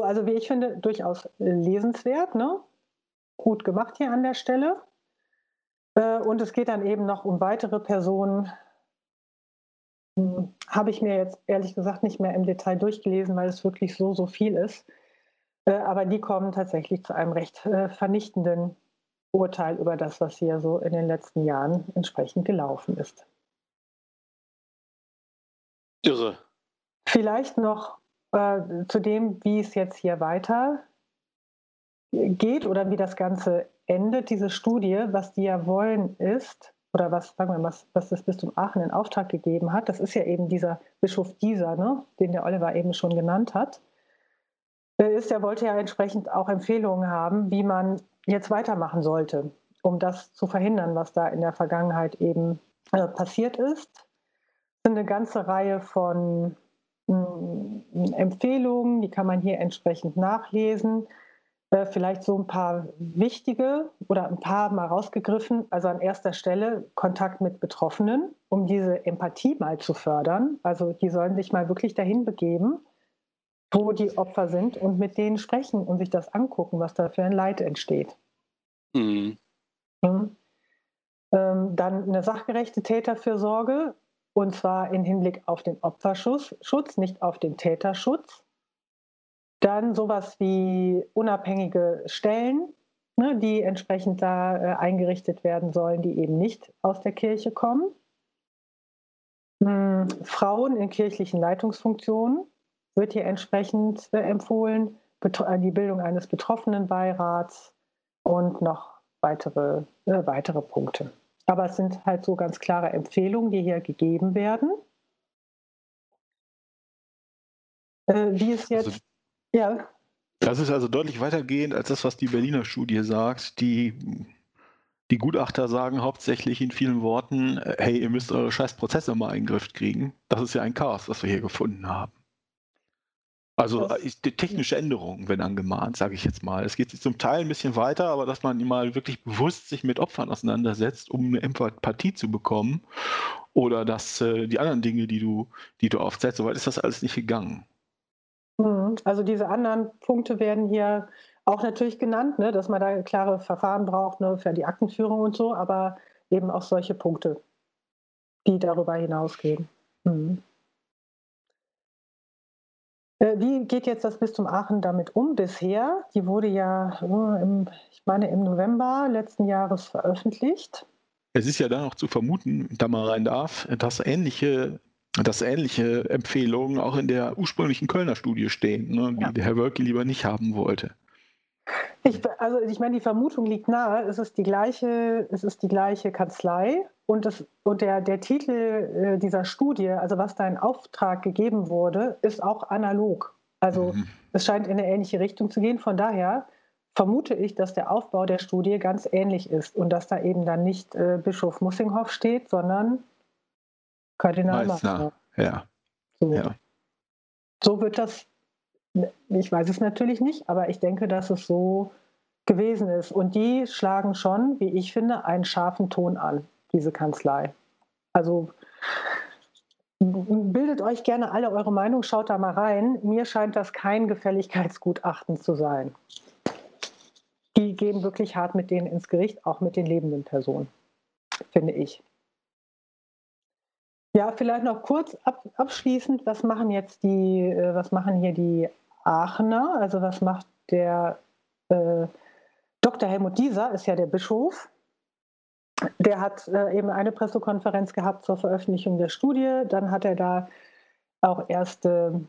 So, also wie ich finde, durchaus lesenswert, ne? gut gemacht hier an der Stelle. Äh, und es geht dann eben noch um weitere Personen. Hm, habe ich mir jetzt ehrlich gesagt nicht mehr im Detail durchgelesen, weil es wirklich so, so viel ist. Äh, aber die kommen tatsächlich zu einem recht äh, vernichtenden Urteil über das, was hier so in den letzten Jahren entsprechend gelaufen ist. Irre. Vielleicht noch äh, zu dem, wie es jetzt hier weiter geht oder wie das Ganze endet, diese Studie, was die ja wollen ist, oder was, sagen wir mal, was, das Bistum Aachen in Auftrag gegeben hat, das ist ja eben dieser Bischof Dieser, ne, den der Oliver eben schon genannt hat, äh, ist, er wollte ja entsprechend auch Empfehlungen haben, wie man jetzt weitermachen sollte, um das zu verhindern, was da in der Vergangenheit eben äh, passiert ist. Es sind eine ganze Reihe von Empfehlungen, die kann man hier entsprechend nachlesen. Äh, vielleicht so ein paar wichtige oder ein paar mal rausgegriffen. Also an erster Stelle Kontakt mit Betroffenen, um diese Empathie mal zu fördern. Also die sollen sich mal wirklich dahin begeben, wo die Opfer sind und mit denen sprechen und sich das angucken, was da für ein Leid entsteht. Mhm. Mhm. Ähm, dann eine sachgerechte Täterfürsorge, und zwar im Hinblick auf den Opferschutz, Schutz, nicht auf den Täterschutz. Dann sowas wie unabhängige Stellen, ne, die entsprechend da äh, eingerichtet werden sollen, die eben nicht aus der Kirche kommen. Hm, Frauen in kirchlichen Leitungsfunktionen wird hier entsprechend äh, empfohlen, äh, die Bildung eines Betroffenenbeirats und noch weitere, äh, weitere Punkte. Aber es sind halt so ganz klare Empfehlungen, die hier gegeben werden. Äh, wie es jetzt. Also, ja. Das ist also deutlich weitergehend als das, was die Berliner Studie sagt. Die, die Gutachter sagen hauptsächlich in vielen Worten: äh, hey, ihr müsst eure scheiß Prozesse mal in den Griff kriegen. Das ist ja ein Chaos, was wir hier gefunden haben. Also äh, technische Änderungen werden angemahnt, sage ich jetzt mal. Es geht zum Teil ein bisschen weiter, aber dass man mal wirklich bewusst sich mit Opfern auseinandersetzt, um eine Empathie zu bekommen. Oder dass äh, die anderen Dinge, die du, die du aufsetzt, soweit ist das alles nicht gegangen. Mhm. Also diese anderen Punkte werden hier auch natürlich genannt, ne, dass man da klare Verfahren braucht ne, für die Aktenführung und so, aber eben auch solche Punkte, die darüber hinausgehen. Mhm. Äh, wie geht jetzt das Bistum Aachen damit um bisher? Die wurde ja, äh, im, ich meine, im November letzten Jahres veröffentlicht. es ist ja dann auch zu vermuten, da man rein darf, dass ähnliche, dass ähnliche Empfehlungen auch in der ursprünglichen Kölner Studie stehen, ne, die ja. der Herr Wölke lieber nicht haben wollte. Ich, also ich meine, die Vermutung liegt nahe, es ist die gleiche, es ist die gleiche Kanzlei und, das, und der, der Titel äh, dieser Studie, also was da in Auftrag gegeben wurde, ist auch analog. Also mhm. es scheint in eine ähnliche Richtung zu gehen. Von daher vermute ich, dass der Aufbau der Studie ganz ähnlich ist und dass da eben dann nicht äh, Bischof Mussinghoff steht, sondern Kardinal Meißner. Ja. So. ja. so wird das, ich weiß es natürlich nicht, aber ich denke, dass es so gewesen ist. Und die schlagen schon, wie ich finde, einen scharfen Ton an, diese Kanzlei. Also bildet euch gerne alle eure Meinung, schaut da mal rein. Mir scheint das kein Gefälligkeitsgutachten zu sein die gehen wirklich hart mit denen ins Gericht, auch mit den lebenden Personen, finde ich. Ja, vielleicht noch kurz ab, abschließend, was machen jetzt die, äh, was machen hier die Aachener? Also was macht der äh, Dr. Helmut Dieser, ist ja der Bischof. Der hat äh, eben eine Pressekonferenz gehabt zur Veröffentlichung der Studie. Dann hat er da auch erste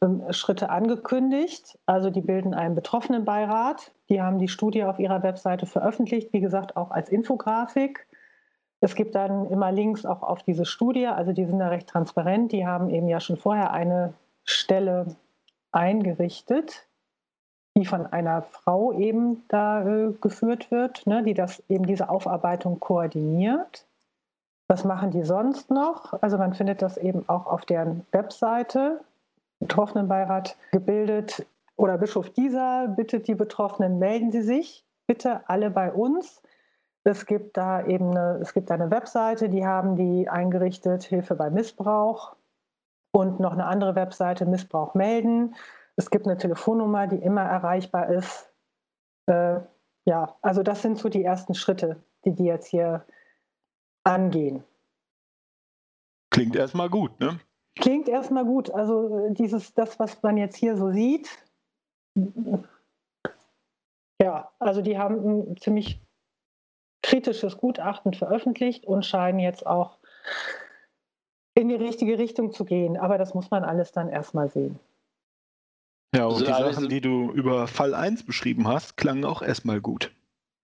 ähm, Schritte angekündigt. Also die bilden einen Betroffenenbeirat. Die haben die Studie auf ihrer Webseite veröffentlicht, wie gesagt, auch als Infografik. Es gibt dann immer Links auch auf diese Studie, also die sind da recht transparent. Die haben eben ja schon vorher eine Stelle eingerichtet, die von einer Frau eben da äh, geführt wird, ne, die das eben diese Aufarbeitung koordiniert. Was machen die sonst noch? Also man findet das eben auch auf deren Webseite. Betroffenenbeirat gebildet. Oder Bischof Dieser bittet die Betroffenen, melden Sie sich bitte alle bei uns. Es gibt da eben eine, es gibt eine Webseite, die haben die eingerichtet, Hilfe bei Missbrauch. Und noch eine andere Webseite, Missbrauch melden. Es gibt eine Telefonnummer, die immer erreichbar ist. Äh, ja, also das sind so die ersten Schritte, die die jetzt hier angehen. Klingt erstmal gut, ne? Klingt erstmal gut. Also äh, dieses, das, was man jetzt hier so sieht, ja, also die haben ein ziemlich kritisches Gutachten veröffentlicht und scheinen jetzt auch in die richtige Richtung zu gehen. Aber das muss man alles dann erstmal sehen. Ja, und also die Sachen, die du über Fall 1 beschrieben hast, klangen auch erstmal gut.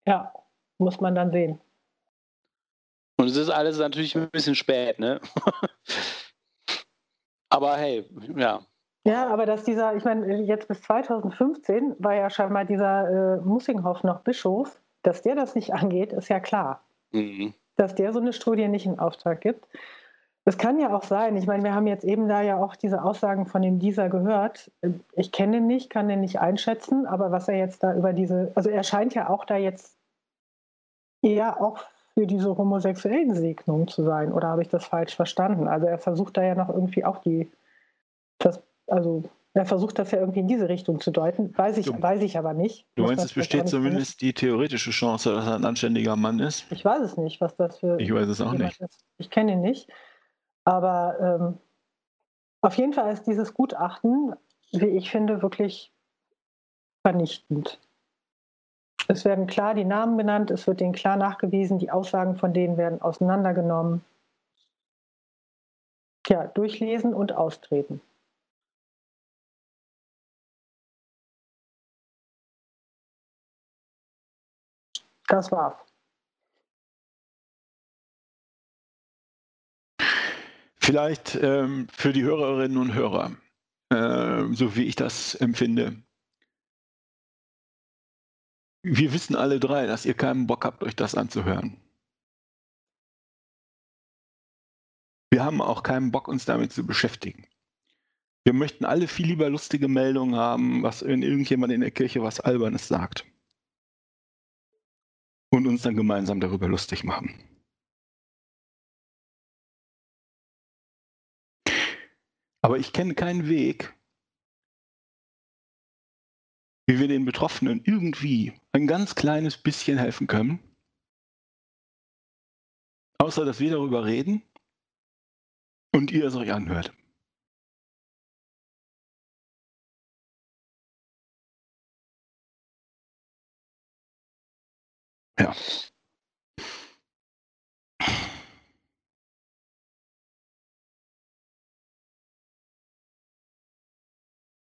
Ja, muss man dann sehen. Und es ist alles natürlich ein bisschen spät, ne? Aber hey, ja. Ja, aber dass dieser, ich meine, jetzt bis 2015 war ja scheinbar dieser äh, Mussinghoff noch Bischof, dass der das nicht angeht, ist ja klar. Mhm. Dass der so eine Studie nicht in Auftrag gibt. Das kann ja auch sein. Ich meine, wir haben jetzt eben da ja auch diese Aussagen von dem Dieser gehört. Ich kenne ihn nicht, kann den nicht einschätzen, aber was er jetzt da über diese, also er scheint ja auch da jetzt eher auch für diese homosexuellen Segnungen zu sein. Oder habe ich das falsch verstanden? Also er versucht da ja noch irgendwie auch die, das, also er versucht das ja irgendwie in diese Richtung zu deuten. Weiß ich, du, weiß ich aber nicht. Du meinst, es besteht zumindest die theoretische Chance, dass er ein anständiger Mann ist? Ich weiß es nicht, was das für. Ich weiß es auch nicht. Ist. Ich kenne ihn nicht. Aber ähm, auf jeden Fall ist dieses Gutachten, wie ich finde, wirklich vernichtend. Es werden klar die Namen benannt, es wird denen klar nachgewiesen, die Aussagen von denen werden auseinandergenommen. Ja, durchlesen und austreten. Das war's. Vielleicht ähm, für die Hörerinnen und Hörer, äh, so wie ich das empfinde, wir wissen alle drei, dass ihr keinen Bock habt, euch das anzuhören. Wir haben auch keinen Bock, uns damit zu beschäftigen. Wir möchten alle viel lieber lustige Meldungen haben, was wenn irgendjemand in der Kirche was Albernes sagt. Und uns dann gemeinsam darüber lustig machen. Aber ich kenne keinen Weg, wie wir den Betroffenen irgendwie ein ganz kleines bisschen helfen können. Außer dass wir darüber reden und ihr es euch anhört. Ja.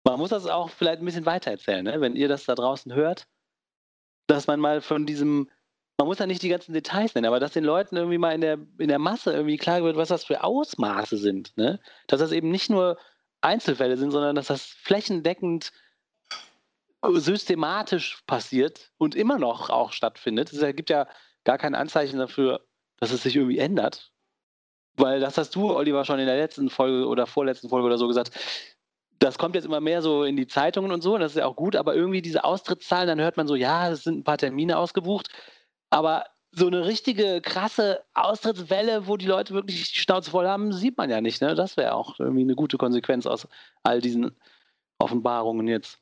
Man muss das auch vielleicht ein bisschen weitererzählen, ne? wenn ihr das da draußen hört, dass man mal von diesem, man muss ja nicht die ganzen Details nennen, aber dass den Leuten irgendwie mal in der, in der Masse irgendwie klar wird, was das für Ausmaße sind. Ne? Dass das eben nicht nur Einzelfälle sind, sondern dass das flächendeckend systematisch passiert und immer noch auch stattfindet. Es gibt ja gar kein Anzeichen dafür, dass es sich irgendwie ändert. Weil das hast du, Oliver, schon in der letzten Folge oder vorletzten Folge oder so gesagt. Das kommt jetzt immer mehr so in die Zeitungen und so, und das ist ja auch gut, aber irgendwie diese Austrittszahlen, dann hört man so, ja, es sind ein paar Termine ausgebucht, aber so eine richtige krasse Austrittswelle, wo die Leute wirklich die Schnauze voll haben, sieht man ja nicht. Ne? Das wäre auch irgendwie eine gute Konsequenz aus all diesen Offenbarungen jetzt.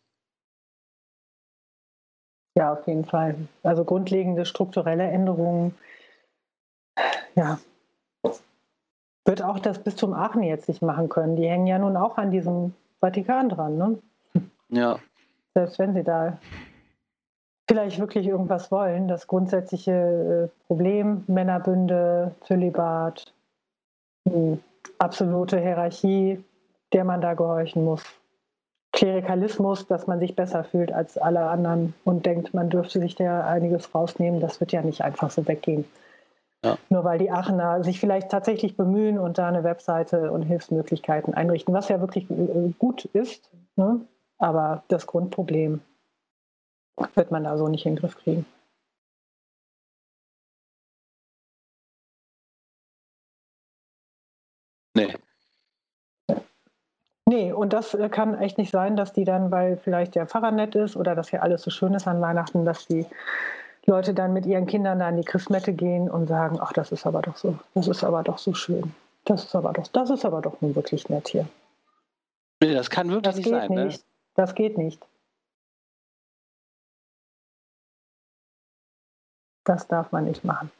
Ja, auf jeden Fall. Also grundlegende strukturelle Änderungen, ja, wird auch das Bistum Aachen jetzt nicht machen können. Die hängen ja nun auch an diesem Vatikan dran, ne? Ja. Selbst wenn sie da vielleicht wirklich irgendwas wollen, das grundsätzliche äh, Problem, Männerbünde, Zölibat, absolute Hierarchie, der man da gehorchen muss. Klerikalismus, dass man sich besser fühlt als alle anderen und denkt, man dürfte sich da einiges rausnehmen, das wird ja nicht einfach so weggehen. Ja. Nur weil die Aachener sich vielleicht tatsächlich bemühen und da eine Webseite und Hilfsmöglichkeiten einrichten, was ja wirklich äh, gut ist. Ne? Aber das Grundproblem wird man da so nicht in den Griff kriegen. Nee, Nee, und das äh, kann echt nicht sein, dass die dann, weil vielleicht der Pfarrer nett ist oder dass hier alles so schön ist an Weihnachten, dass die Leute dann mit ihren Kindern da an die Christmette gehen und sagen, ach, das ist aber doch so, das ist aber doch so schön. Das ist aber doch, das ist aber doch nun wirklich nett hier. Nee, das kann wirklich das nicht sein. Ne? Nicht. Ne? Das geht nicht. Das darf man nicht machen.